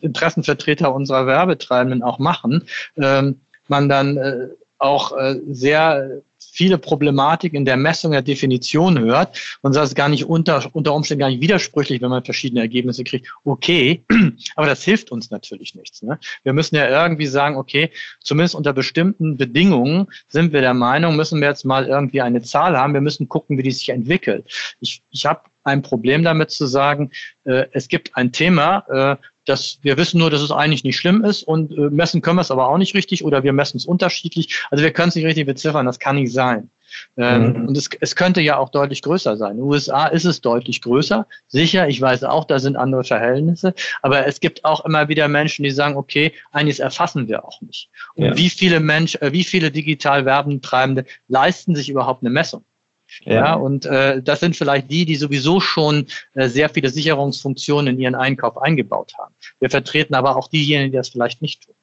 Interessenvertreter unserer Werbetreibenden auch machen, ähm, man dann äh, auch äh, sehr viele Problematik in der Messung der Definition hört und das ist gar nicht unter, unter Umständen gar nicht widersprüchlich, wenn man verschiedene Ergebnisse kriegt. Okay, *clears throat* aber das hilft uns natürlich nichts. Ne? Wir müssen ja irgendwie sagen, okay, zumindest unter bestimmten Bedingungen sind wir der Meinung, müssen wir jetzt mal irgendwie eine Zahl haben. Wir müssen gucken, wie die sich entwickelt. Ich, ich habe ein Problem damit zu sagen, äh, es gibt ein Thema, äh, das wir wissen nur, dass es eigentlich nicht schlimm ist und äh, messen können wir es aber auch nicht richtig oder wir messen es unterschiedlich. Also wir können es nicht richtig beziffern, das kann nicht sein. Ähm, mhm. Und es, es könnte ja auch deutlich größer sein. In den USA ist es deutlich größer. Sicher, ich weiß auch, da sind andere Verhältnisse. Aber es gibt auch immer wieder Menschen, die sagen, okay, eines erfassen wir auch nicht. Und ja. wie viele Menschen, äh, wie viele digital Werbentreibende leisten sich überhaupt eine Messung? Ja, und äh, das sind vielleicht die, die sowieso schon äh, sehr viele Sicherungsfunktionen in ihren Einkauf eingebaut haben. Wir vertreten aber auch diejenigen, die das vielleicht nicht tun.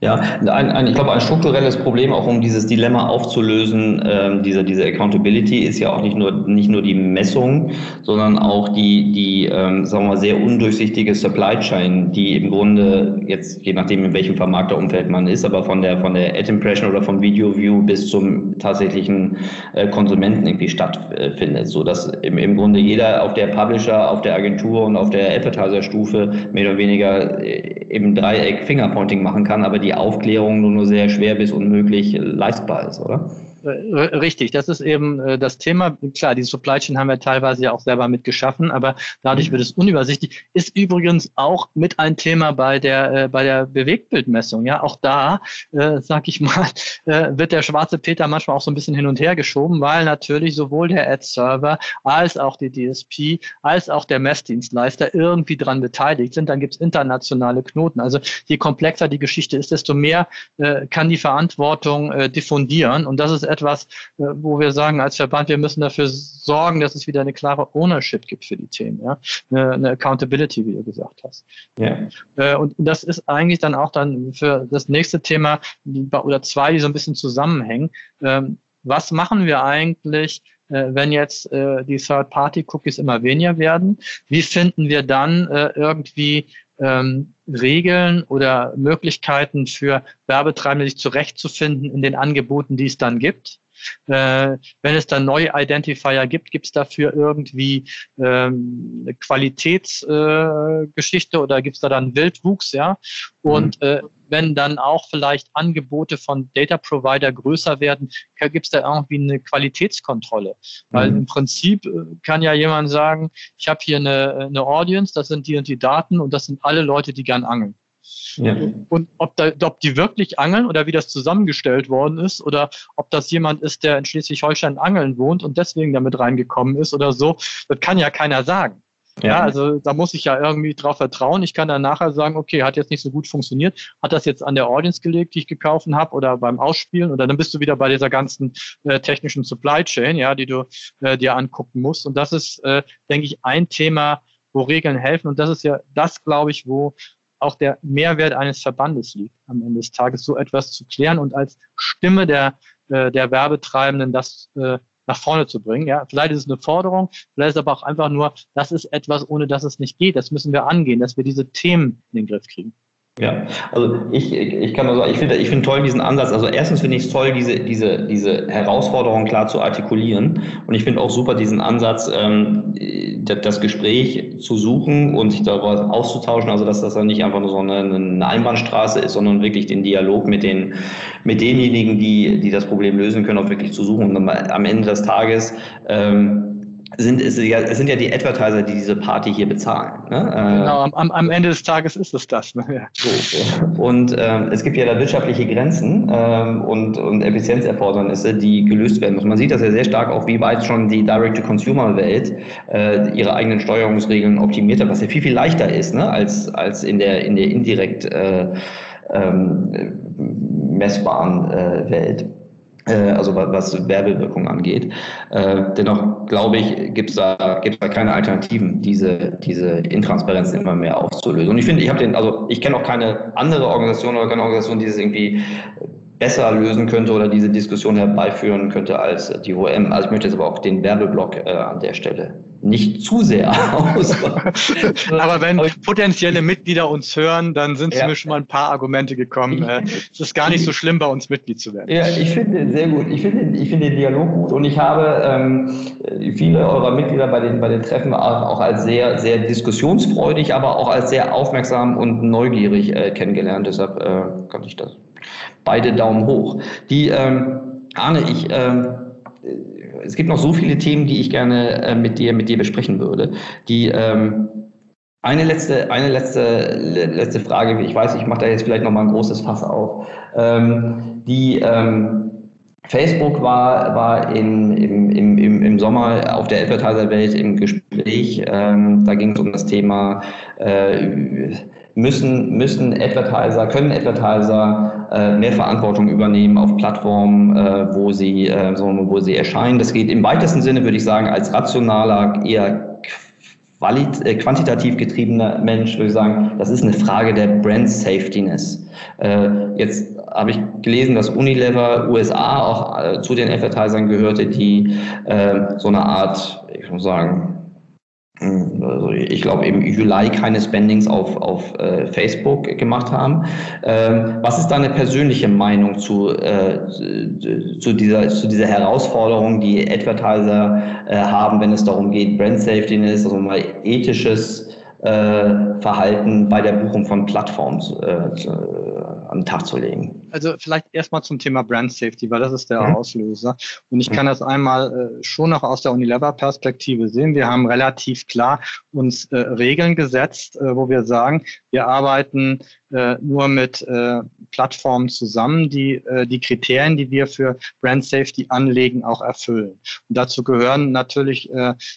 Ja, ein, ein, ich glaube, ein strukturelles Problem, auch um dieses Dilemma aufzulösen, ähm, diese, diese Accountability, ist ja auch nicht nur, nicht nur die Messung, sondern auch die, die ähm, sagen wir mal, sehr undurchsichtige Supply Chain, die im Grunde jetzt, je nachdem, in welchem Vermarkterumfeld man ist, aber von der, von der Ad Impression oder vom Video View bis zum tatsächlichen äh, Konsumenten irgendwie stattfindet, so dass im, im Grunde jeder auf der Publisher, auf der Agentur und auf der Advertiser-Stufe mehr oder weniger äh, im Dreieck Fingerpointing machen kann, aber die Aufklärung nur, nur sehr schwer bis unmöglich leistbar ist, oder? Richtig, das ist eben äh, das Thema. Klar, die Supply Chain haben wir teilweise ja auch selber mit geschaffen, aber dadurch wird es unübersichtlich. Ist übrigens auch mit ein Thema bei der äh, bei der Bewegtbildmessung. Ja, auch da, äh, sag ich mal, *laughs* äh, wird der schwarze Peter manchmal auch so ein bisschen hin und her geschoben, weil natürlich sowohl der Ad-Server als auch die DSP als auch der Messdienstleister irgendwie dran beteiligt sind. Dann gibt's internationale Knoten. Also je komplexer die Geschichte ist, desto mehr äh, kann die Verantwortung äh, diffundieren und das ist etwas, äh, wo wir sagen als Verband, wir müssen dafür sorgen, dass es wieder eine klare Ownership gibt für die Themen, ja, eine, eine Accountability, wie du gesagt hast. Ja. Äh, und das ist eigentlich dann auch dann für das nächste Thema oder zwei, die so ein bisschen zusammenhängen. Ähm, was machen wir eigentlich, äh, wenn jetzt die Third-Party-Cookies immer weniger werden? Wie finden wir dann irgendwie ähm, Regeln oder Möglichkeiten für Werbetreibende, sich zurechtzufinden in den Angeboten, die es dann gibt. Äh, wenn es dann neue Identifier gibt, gibt es dafür irgendwie ähm, eine Qualitätsgeschichte äh, oder gibt es da dann Wildwuchs, ja? Und mhm. äh, wenn dann auch vielleicht Angebote von Data Provider größer werden, gibt es da irgendwie eine Qualitätskontrolle. Weil mhm. im Prinzip äh, kann ja jemand sagen, ich habe hier eine, eine Audience, das sind die und die Daten und das sind alle Leute, die gern angeln. Ja. Und ob, da, ob die wirklich angeln oder wie das zusammengestellt worden ist oder ob das jemand ist, der in Schleswig-Holstein angeln wohnt und deswegen damit reingekommen ist oder so, das kann ja keiner sagen. Ja. also da muss ich ja irgendwie drauf vertrauen. Ich kann dann nachher sagen, okay, hat jetzt nicht so gut funktioniert, hat das jetzt an der Audience gelegt, die ich gekauft habe oder beim Ausspielen oder dann bist du wieder bei dieser ganzen äh, technischen Supply Chain, ja, die du äh, dir angucken musst. Und das ist, äh, denke ich, ein Thema, wo Regeln helfen. Und das ist ja das, glaube ich, wo auch der Mehrwert eines Verbandes liegt, am Ende des Tages so etwas zu klären und als Stimme der, äh, der Werbetreibenden das äh, nach vorne zu bringen. Ja, vielleicht ist es eine Forderung, vielleicht ist es aber auch einfach nur, das ist etwas, ohne das es nicht geht. Das müssen wir angehen, dass wir diese Themen in den Griff kriegen. Ja, also ich, ich kann nur sagen, ich finde ich finde toll diesen Ansatz. Also erstens finde ich es toll, diese, diese, diese Herausforderung klar zu artikulieren. Und ich finde auch super diesen Ansatz, ähm, das Gespräch zu suchen und sich darüber auszutauschen. Also dass das dann nicht einfach nur so eine, eine Einbahnstraße ist, sondern wirklich den Dialog mit den mit denjenigen, die, die das Problem lösen können, auch wirklich zu suchen. Und am Ende des Tages ähm, sind es, ja, es sind ja die Advertiser, die diese Party hier bezahlen. Ne? Äh, genau, am, am Ende des Tages ist es das. Ne? Ja. So, und ähm, es gibt ja da wirtschaftliche Grenzen ähm, und, und Effizienzerfordernisse, die gelöst werden müssen. Man sieht das ja sehr stark auch, wie weit schon die Direct-to-Consumer-Welt äh, ihre eigenen Steuerungsregeln optimiert hat, was ja viel, viel leichter ist ne? als, als in der, in der indirekt äh, ähm, messbaren äh, Welt. Äh, also was Werbewirkung angeht. Äh, dennoch glaube ich, gibt es da, gibt's da keine Alternativen, diese, diese Intransparenz immer mehr aufzulösen. Und ich finde, ich habe den, also ich kenne auch keine andere Organisation oder keine Organisation, die es irgendwie besser lösen könnte oder diese Diskussion herbeiführen könnte als die OM. Also ich möchte jetzt aber auch den Werbeblock äh, an der Stelle nicht zu sehr *laughs* aus. *laughs* Aber wenn potenzielle Mitglieder uns hören, dann sind ja. mir schon mal ein paar Argumente gekommen. *laughs* Es ist gar nicht so schlimm, bei uns Mitglied zu werden. Ja, ich finde den sehr gut. Ich finde, ich finde den Dialog gut und ich habe ähm, viele eurer Mitglieder bei den, bei den Treffen auch als sehr, sehr diskussionsfreudig, aber auch als sehr aufmerksam und neugierig äh, kennengelernt. Deshalb äh, kann ich das. Beide Daumen hoch. Die, ähm, Arne, ich, ähm, es gibt noch so viele Themen, die ich gerne äh, mit dir, mit dir besprechen würde. Die, ähm, eine letzte, eine letzte, letzte Frage. Ich weiß, ich mache da jetzt vielleicht noch mal ein großes Fass auf. Ähm, die ähm, Facebook war, war in, im, im, im Sommer auf der Advertiser-Welt im Gespräch. Ähm, da ging es um das Thema äh, müssen, müssen Advertiser, können Advertiser äh, mehr Verantwortung übernehmen auf Plattformen, äh, wo, sie, äh, wo sie erscheinen. Das geht im weitesten Sinne, würde ich sagen, als rationaler, eher qualit äh, quantitativ getriebener Mensch, würde ich sagen, das ist eine Frage der Brand Safetyness. Äh, jetzt habe ich gelesen, dass Unilever USA auch äh, zu den Advertisern gehörte, die äh, so eine Art, ich muss sagen, also ich glaube im Juli keine Spendings auf, auf äh, Facebook gemacht haben. Ähm, was ist deine persönliche Meinung zu, äh, zu, dieser, zu dieser Herausforderung, die Advertiser äh, haben, wenn es darum geht, Brand Safety also mal ethisches äh, Verhalten bei der Buchung von Plattformen äh, an den Tag zu legen? also vielleicht erstmal zum Thema Brand Safety, weil das ist der mhm. Auslöser. Und ich kann das einmal äh, schon noch aus der Unilever-Perspektive sehen. Wir haben relativ klar uns äh, Regeln gesetzt, äh, wo wir sagen, wir arbeiten äh, nur mit äh, Plattformen zusammen, die äh, die Kriterien, die wir für Brand Safety anlegen, auch erfüllen. Und dazu gehören natürlich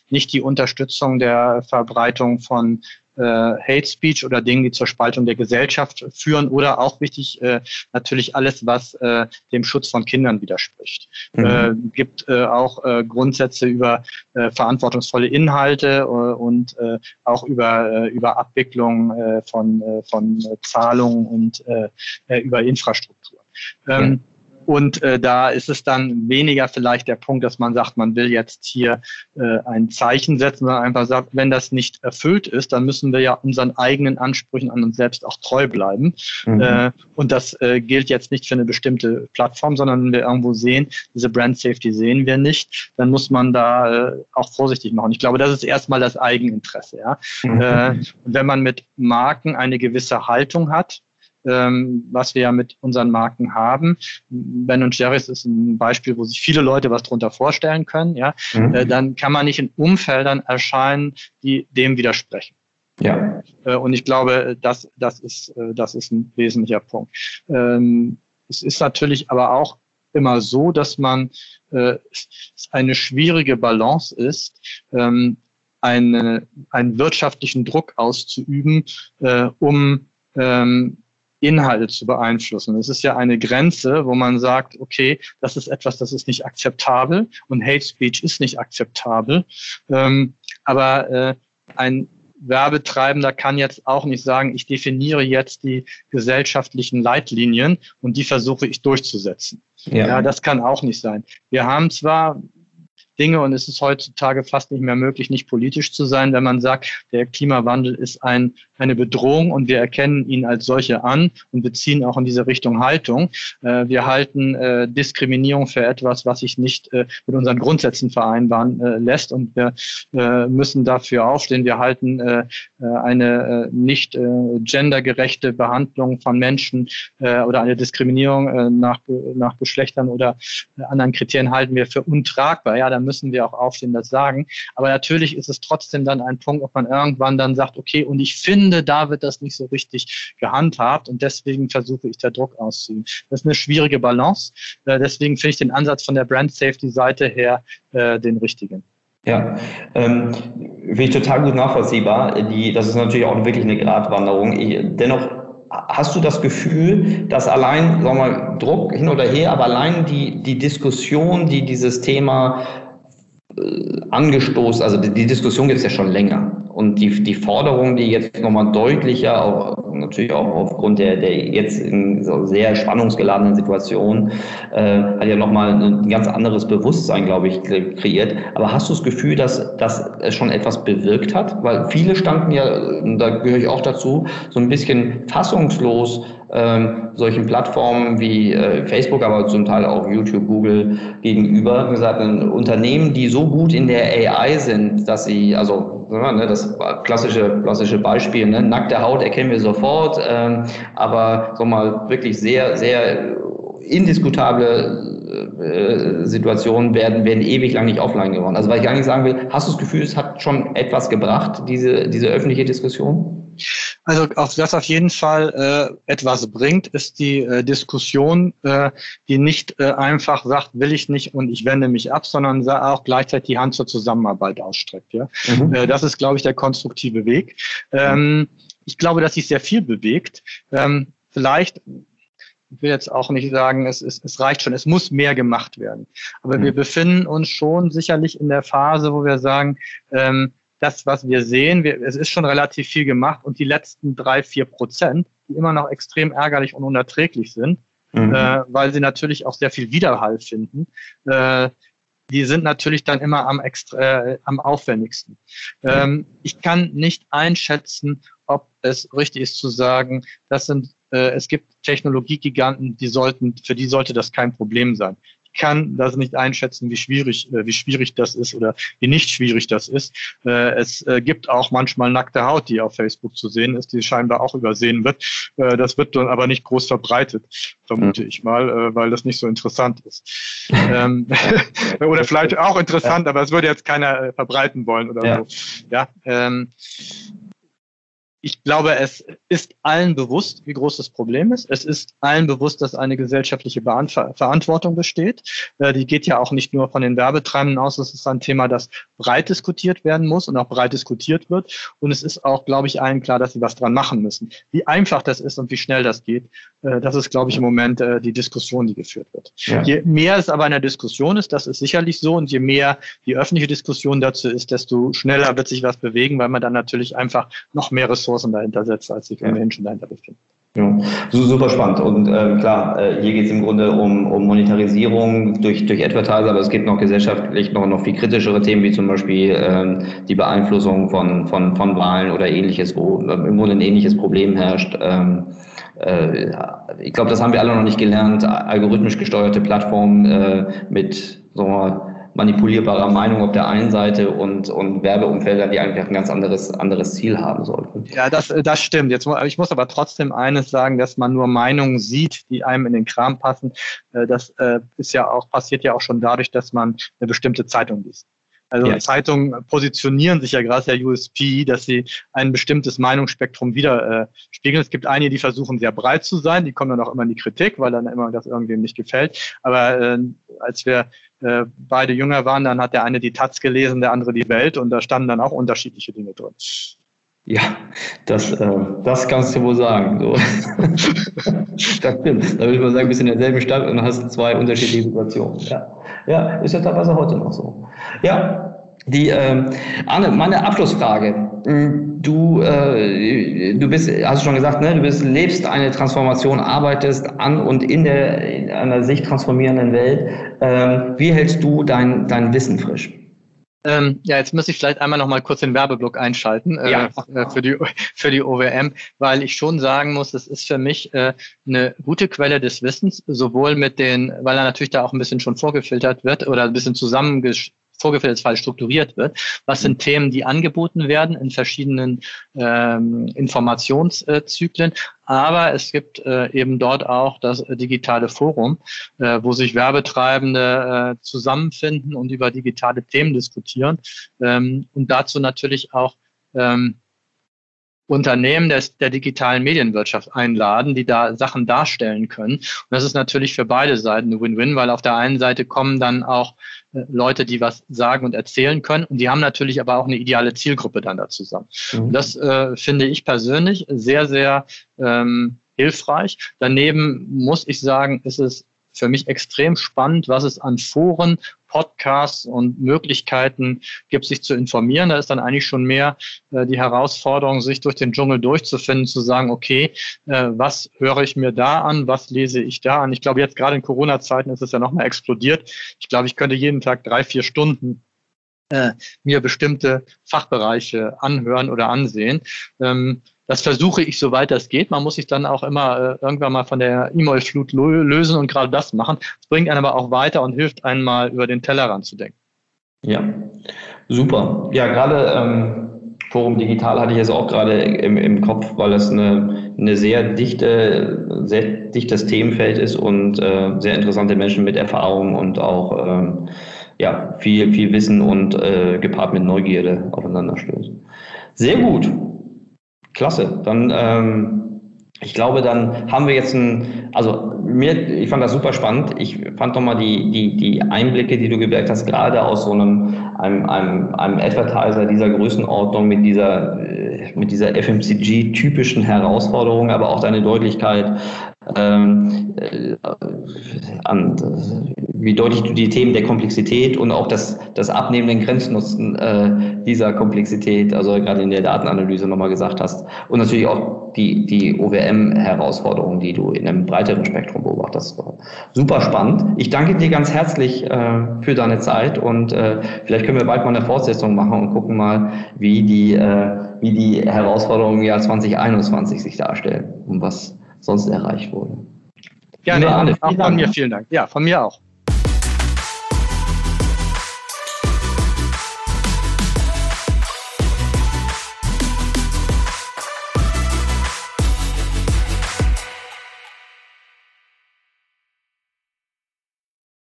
nicht die Unterstützung der Verbreitung von äh, Hate Speech oder Dinge, die zur Spaltung der Gesellschaft führen oder auch wichtig äh, natürlich alles, was äh, dem Schutz von Kindern widerspricht. Mhm. Äh, gibt äh, auch äh, Grundsätze über äh, verantwortungsvolle Inhalte äh, und äh, auch über, äh, über Abwicklung äh, von, äh, von Zahlungen und äh, äh über Infrastruktur. Ähm, ja. Und äh, da ist es dann weniger vielleicht der Punkt, dass man sagt, man will jetzt hier äh, ein Zeichen setzen, sondern einfach sagt, wenn das nicht erfüllt ist, dann müssen wir ja unseren eigenen Ansprüchen an uns selbst auch treu bleiben. Mhm. Äh, und das äh, gilt jetzt nicht für eine bestimmte Plattform, sondern wenn wir irgendwo sehen, diese Brand Safety sehen wir nicht, dann muss man da äh, auch vorsichtig machen. Ich glaube, das ist erstmal das Eigeninteresse. Ja? Mhm. Äh, wenn man mit Marken eine gewisse Haltung hat, ähm, was wir ja mit unseren Marken haben. Ben und Jerry's ist ein Beispiel, wo sich viele Leute was drunter vorstellen können. Ja, mhm. äh, dann kann man nicht in Umfeldern erscheinen, die dem widersprechen. Ja. Äh, und ich glaube, das, das ist, äh, das ist ein wesentlicher Punkt. Ähm, es ist natürlich aber auch immer so, dass man äh, eine schwierige Balance ist, ähm, eine, einen wirtschaftlichen Druck auszuüben, äh, um ähm, Inhalte zu beeinflussen. Es ist ja eine Grenze, wo man sagt, okay, das ist etwas, das ist nicht akzeptabel und Hate Speech ist nicht akzeptabel. Ähm, aber äh, ein Werbetreibender kann jetzt auch nicht sagen, ich definiere jetzt die gesellschaftlichen Leitlinien und die versuche ich durchzusetzen. Ja. ja, das kann auch nicht sein. Wir haben zwar Dinge und es ist heutzutage fast nicht mehr möglich, nicht politisch zu sein, wenn man sagt, der Klimawandel ist ein, eine Bedrohung und wir erkennen ihn als solche an und beziehen auch in diese Richtung Haltung. Äh, wir halten äh, Diskriminierung für etwas, was sich nicht äh, mit unseren Grundsätzen vereinbaren lässt und wir müssen dafür aufstehen. Wir halten eine nicht gendergerechte Behandlung von Menschen oder eine Diskriminierung nach, nach Geschlechtern oder anderen Kriterien halten wir für untragbar. Ja, dann müssen wir auch aufstehen, das sagen. Aber natürlich ist es trotzdem dann ein Punkt, ob man irgendwann dann sagt, okay, und ich finde, da wird das nicht so richtig gehandhabt und deswegen versuche ich da Druck auszuüben. Das ist eine schwierige Balance. Äh, deswegen finde ich den Ansatz von der Brand Safety Seite her äh, den richtigen. Ja, ähm, finde ich total gut nachvollziehbar. Die, das ist natürlich auch wirklich eine Gratwanderung. Ich, dennoch hast du das Gefühl, dass allein, sagen wir mal, Druck hin oder her, aber allein die, die Diskussion, die dieses Thema äh, angestoßen, also die, Diskussion gibt es ja schon länger. Und die, die Forderung, die jetzt nochmal deutlicher, auch, natürlich auch aufgrund der, der jetzt in so sehr spannungsgeladenen Situation, äh, hat ja nochmal ein ganz anderes Bewusstsein, glaube ich, kreiert. Aber hast du das Gefühl, dass, dass es schon etwas bewirkt hat? Weil viele standen ja, da gehöre ich auch dazu, so ein bisschen fassungslos ähm, solchen Plattformen wie äh, Facebook, aber zum Teil auch YouTube, Google gegenüber. gesagt, Unternehmen, die so gut in der AI sind, dass sie, also ne, das klassische, klassische Beispiel, ne, nackte Haut erkennen wir sofort, ähm, aber so mal wirklich sehr, sehr indiskutable äh, Situationen werden, werden ewig lang nicht offline geworden. Also, was ich gar nicht sagen will, hast du das Gefühl, es hat schon etwas gebracht, diese, diese öffentliche Diskussion? Also auf das auf jeden Fall äh, etwas bringt, ist die äh, Diskussion, äh, die nicht äh, einfach sagt, will ich nicht und ich wende mich ab, sondern auch gleichzeitig die Hand zur Zusammenarbeit ausstreckt. Ja? Mhm. Äh, das ist, glaube ich, der konstruktive Weg. Ähm, ich glaube, dass sich sehr viel bewegt. Ähm, vielleicht ich will jetzt auch nicht sagen, es, es, es reicht schon, es muss mehr gemacht werden. Aber mhm. wir befinden uns schon sicherlich in der Phase, wo wir sagen, ähm, das, was wir sehen, wir, es ist schon relativ viel gemacht und die letzten drei, vier Prozent, die immer noch extrem ärgerlich und unerträglich sind, mhm. äh, weil sie natürlich auch sehr viel Widerhall finden, äh, die sind natürlich dann immer am, extra, äh, am aufwendigsten. Ähm, ich kann nicht einschätzen, ob es richtig ist zu sagen, das sind, äh, es gibt Technologiegiganten, die sollten, für die sollte das kein Problem sein kann das nicht einschätzen, wie schwierig, äh, wie schwierig das ist oder wie nicht schwierig das ist. Äh, es äh, gibt auch manchmal nackte Haut, die auf Facebook zu sehen ist, die scheinbar auch übersehen wird. Das wird dann aber nicht groß verbreitet, vermute ich mal, weil das nicht so interessant ist. Ähm, *laughs* oder vielleicht auch interessant, aber es würde jetzt keiner verbreiten wollen oder ja. so. Ja. Ich glaube, es ist allen bewusst, wie groß das Problem ist. Es ist allen bewusst, dass eine gesellschaftliche Verantwortung besteht. Äh, die geht ja auch nicht nur von den Werbetreibenden aus. Das ist ein Thema, das breit diskutiert werden muss und auch breit diskutiert wird. Und es ist auch, glaube ich, allen klar, dass sie was dran machen müssen. Wie einfach das ist und wie schnell das geht, äh, das ist, glaube ich, im Moment äh, die Diskussion, die geführt wird. Ja. Je mehr es aber in der Diskussion ist, das ist sicherlich so. Und je mehr die öffentliche Diskussion dazu ist, desto schneller wird sich was bewegen, weil man dann natürlich einfach noch mehr Ressourcen Ressourcen dahinter setzt, als sich ohnehin schon dahinter befinden. Ja, super spannend. Und äh, klar, äh, hier geht es im Grunde um, um Monetarisierung durch, durch Advertiser, aber es gibt noch gesellschaftlich noch, noch viel kritischere Themen, wie zum Beispiel ähm, die Beeinflussung von, von, von Wahlen oder ähnliches, wo äh, im Grunde ein ähnliches Problem herrscht. Ähm, äh, ich glaube, das haben wir alle noch nicht gelernt. Algorithmisch gesteuerte Plattformen äh, mit so manipulierbarer Meinung auf der einen Seite und, und Werbeumfelder, die eigentlich ein ganz anderes, anderes Ziel haben sollten. Ja, das, das stimmt. Jetzt, ich muss aber trotzdem eines sagen, dass man nur Meinungen sieht, die einem in den Kram passen. Äh, das äh, ist ja auch, passiert ja auch schon dadurch, dass man eine bestimmte Zeitung liest. Also ja. Zeitungen positionieren sich ja gerade der USP, dass sie ein bestimmtes Meinungsspektrum widerspiegeln. Äh, es gibt einige, die versuchen sehr breit zu sein, die kommen dann auch immer in die Kritik, weil dann immer das irgendwem nicht gefällt. Aber äh, als wir äh, beide jünger waren, dann hat der eine die Taz gelesen, der andere die Welt und da standen dann auch unterschiedliche Dinge drin. Ja, das, äh, das kannst du wohl sagen. So. *laughs* das stimmt. Da würde ich mal sagen, bist in derselben Stadt und hast zwei unterschiedliche Situationen. Ja, ja ist ja teilweise heute noch so. Ja, die ähm, Arne, meine Abschlussfrage. Hm, du, äh, du bist, hast du schon gesagt, ne, du bist, lebst eine Transformation, arbeitest an und in der in einer sich transformierenden Welt. Ähm, wie hältst du dein, dein Wissen frisch? Ähm, ja, jetzt muss ich vielleicht einmal noch mal kurz den Werbeblock einschalten äh, ja. äh, für die für die OWM, weil ich schon sagen muss, es ist für mich äh, eine gute Quelle des Wissens, sowohl mit den, weil er natürlich da auch ein bisschen schon vorgefiltert wird oder ein bisschen zusammengesch Vorgefällsfall strukturiert wird. Was sind Themen, die angeboten werden in verschiedenen ähm, Informationszyklen? Aber es gibt äh, eben dort auch das digitale Forum, äh, wo sich Werbetreibende äh, zusammenfinden und über digitale Themen diskutieren ähm, und dazu natürlich auch ähm, Unternehmen des, der digitalen Medienwirtschaft einladen, die da Sachen darstellen können. Und das ist natürlich für beide Seiten eine Win-Win, weil auf der einen Seite kommen dann auch Leute, die was sagen und erzählen können. Und die haben natürlich aber auch eine ideale Zielgruppe dann da zusammen. Mhm. Und das äh, finde ich persönlich sehr, sehr ähm, hilfreich. Daneben muss ich sagen, ist es für mich extrem spannend, was es an Foren, Podcasts und Möglichkeiten gibt, sich zu informieren. Da ist dann eigentlich schon mehr äh, die Herausforderung, sich durch den Dschungel durchzufinden, zu sagen, okay, äh, was höre ich mir da an, was lese ich da an? Ich glaube, jetzt gerade in Corona-Zeiten ist es ja nochmal explodiert. Ich glaube, ich könnte jeden Tag drei, vier Stunden äh, mir bestimmte Fachbereiche anhören oder ansehen. Ähm, das versuche ich, soweit das geht. Man muss sich dann auch immer äh, irgendwann mal von der E-Mail-Flut lösen und gerade das machen. Es bringt einen aber auch weiter und hilft einen mal über den Tellerrand zu denken. Ja, super. Ja, gerade ähm, Forum Digital hatte ich jetzt auch gerade im, im Kopf, weil es eine, eine sehr dichte, sehr dichtes Themenfeld ist und äh, sehr interessante Menschen mit Erfahrung und auch ähm, ja, viel, viel Wissen und äh, gepaart mit Neugierde aufeinander stößt. Sehr gut. Klasse. Dann, ähm, ich glaube, dann haben wir jetzt ein, also mir, ich fand das super spannend. Ich fand nochmal die, die, die Einblicke, die du gewirkt hast, gerade aus so einem, einem, einem, einem Advertiser dieser Größenordnung mit dieser, äh, mit dieser FMCG-typischen Herausforderung, aber auch deine Deutlichkeit, ähm, äh, an, wie deutlich du die Themen der Komplexität und auch das, das abnehmenden Grenznutzen äh, dieser Komplexität, also gerade in der Datenanalyse nochmal gesagt hast. Und natürlich auch die, die OWM-Herausforderungen, die du in einem breiteren Spektrum beobachtest. Super spannend. Ich danke dir ganz herzlich äh, für deine Zeit und äh, vielleicht können wir bald mal eine Fortsetzung machen und gucken mal, wie die, äh, wie die Herausforderungen im Jahr 2021 sich darstellen und was sonst erreicht wurde. Gerne, ja, nee, auch von mir vielen Dank. Ja, von mir auch.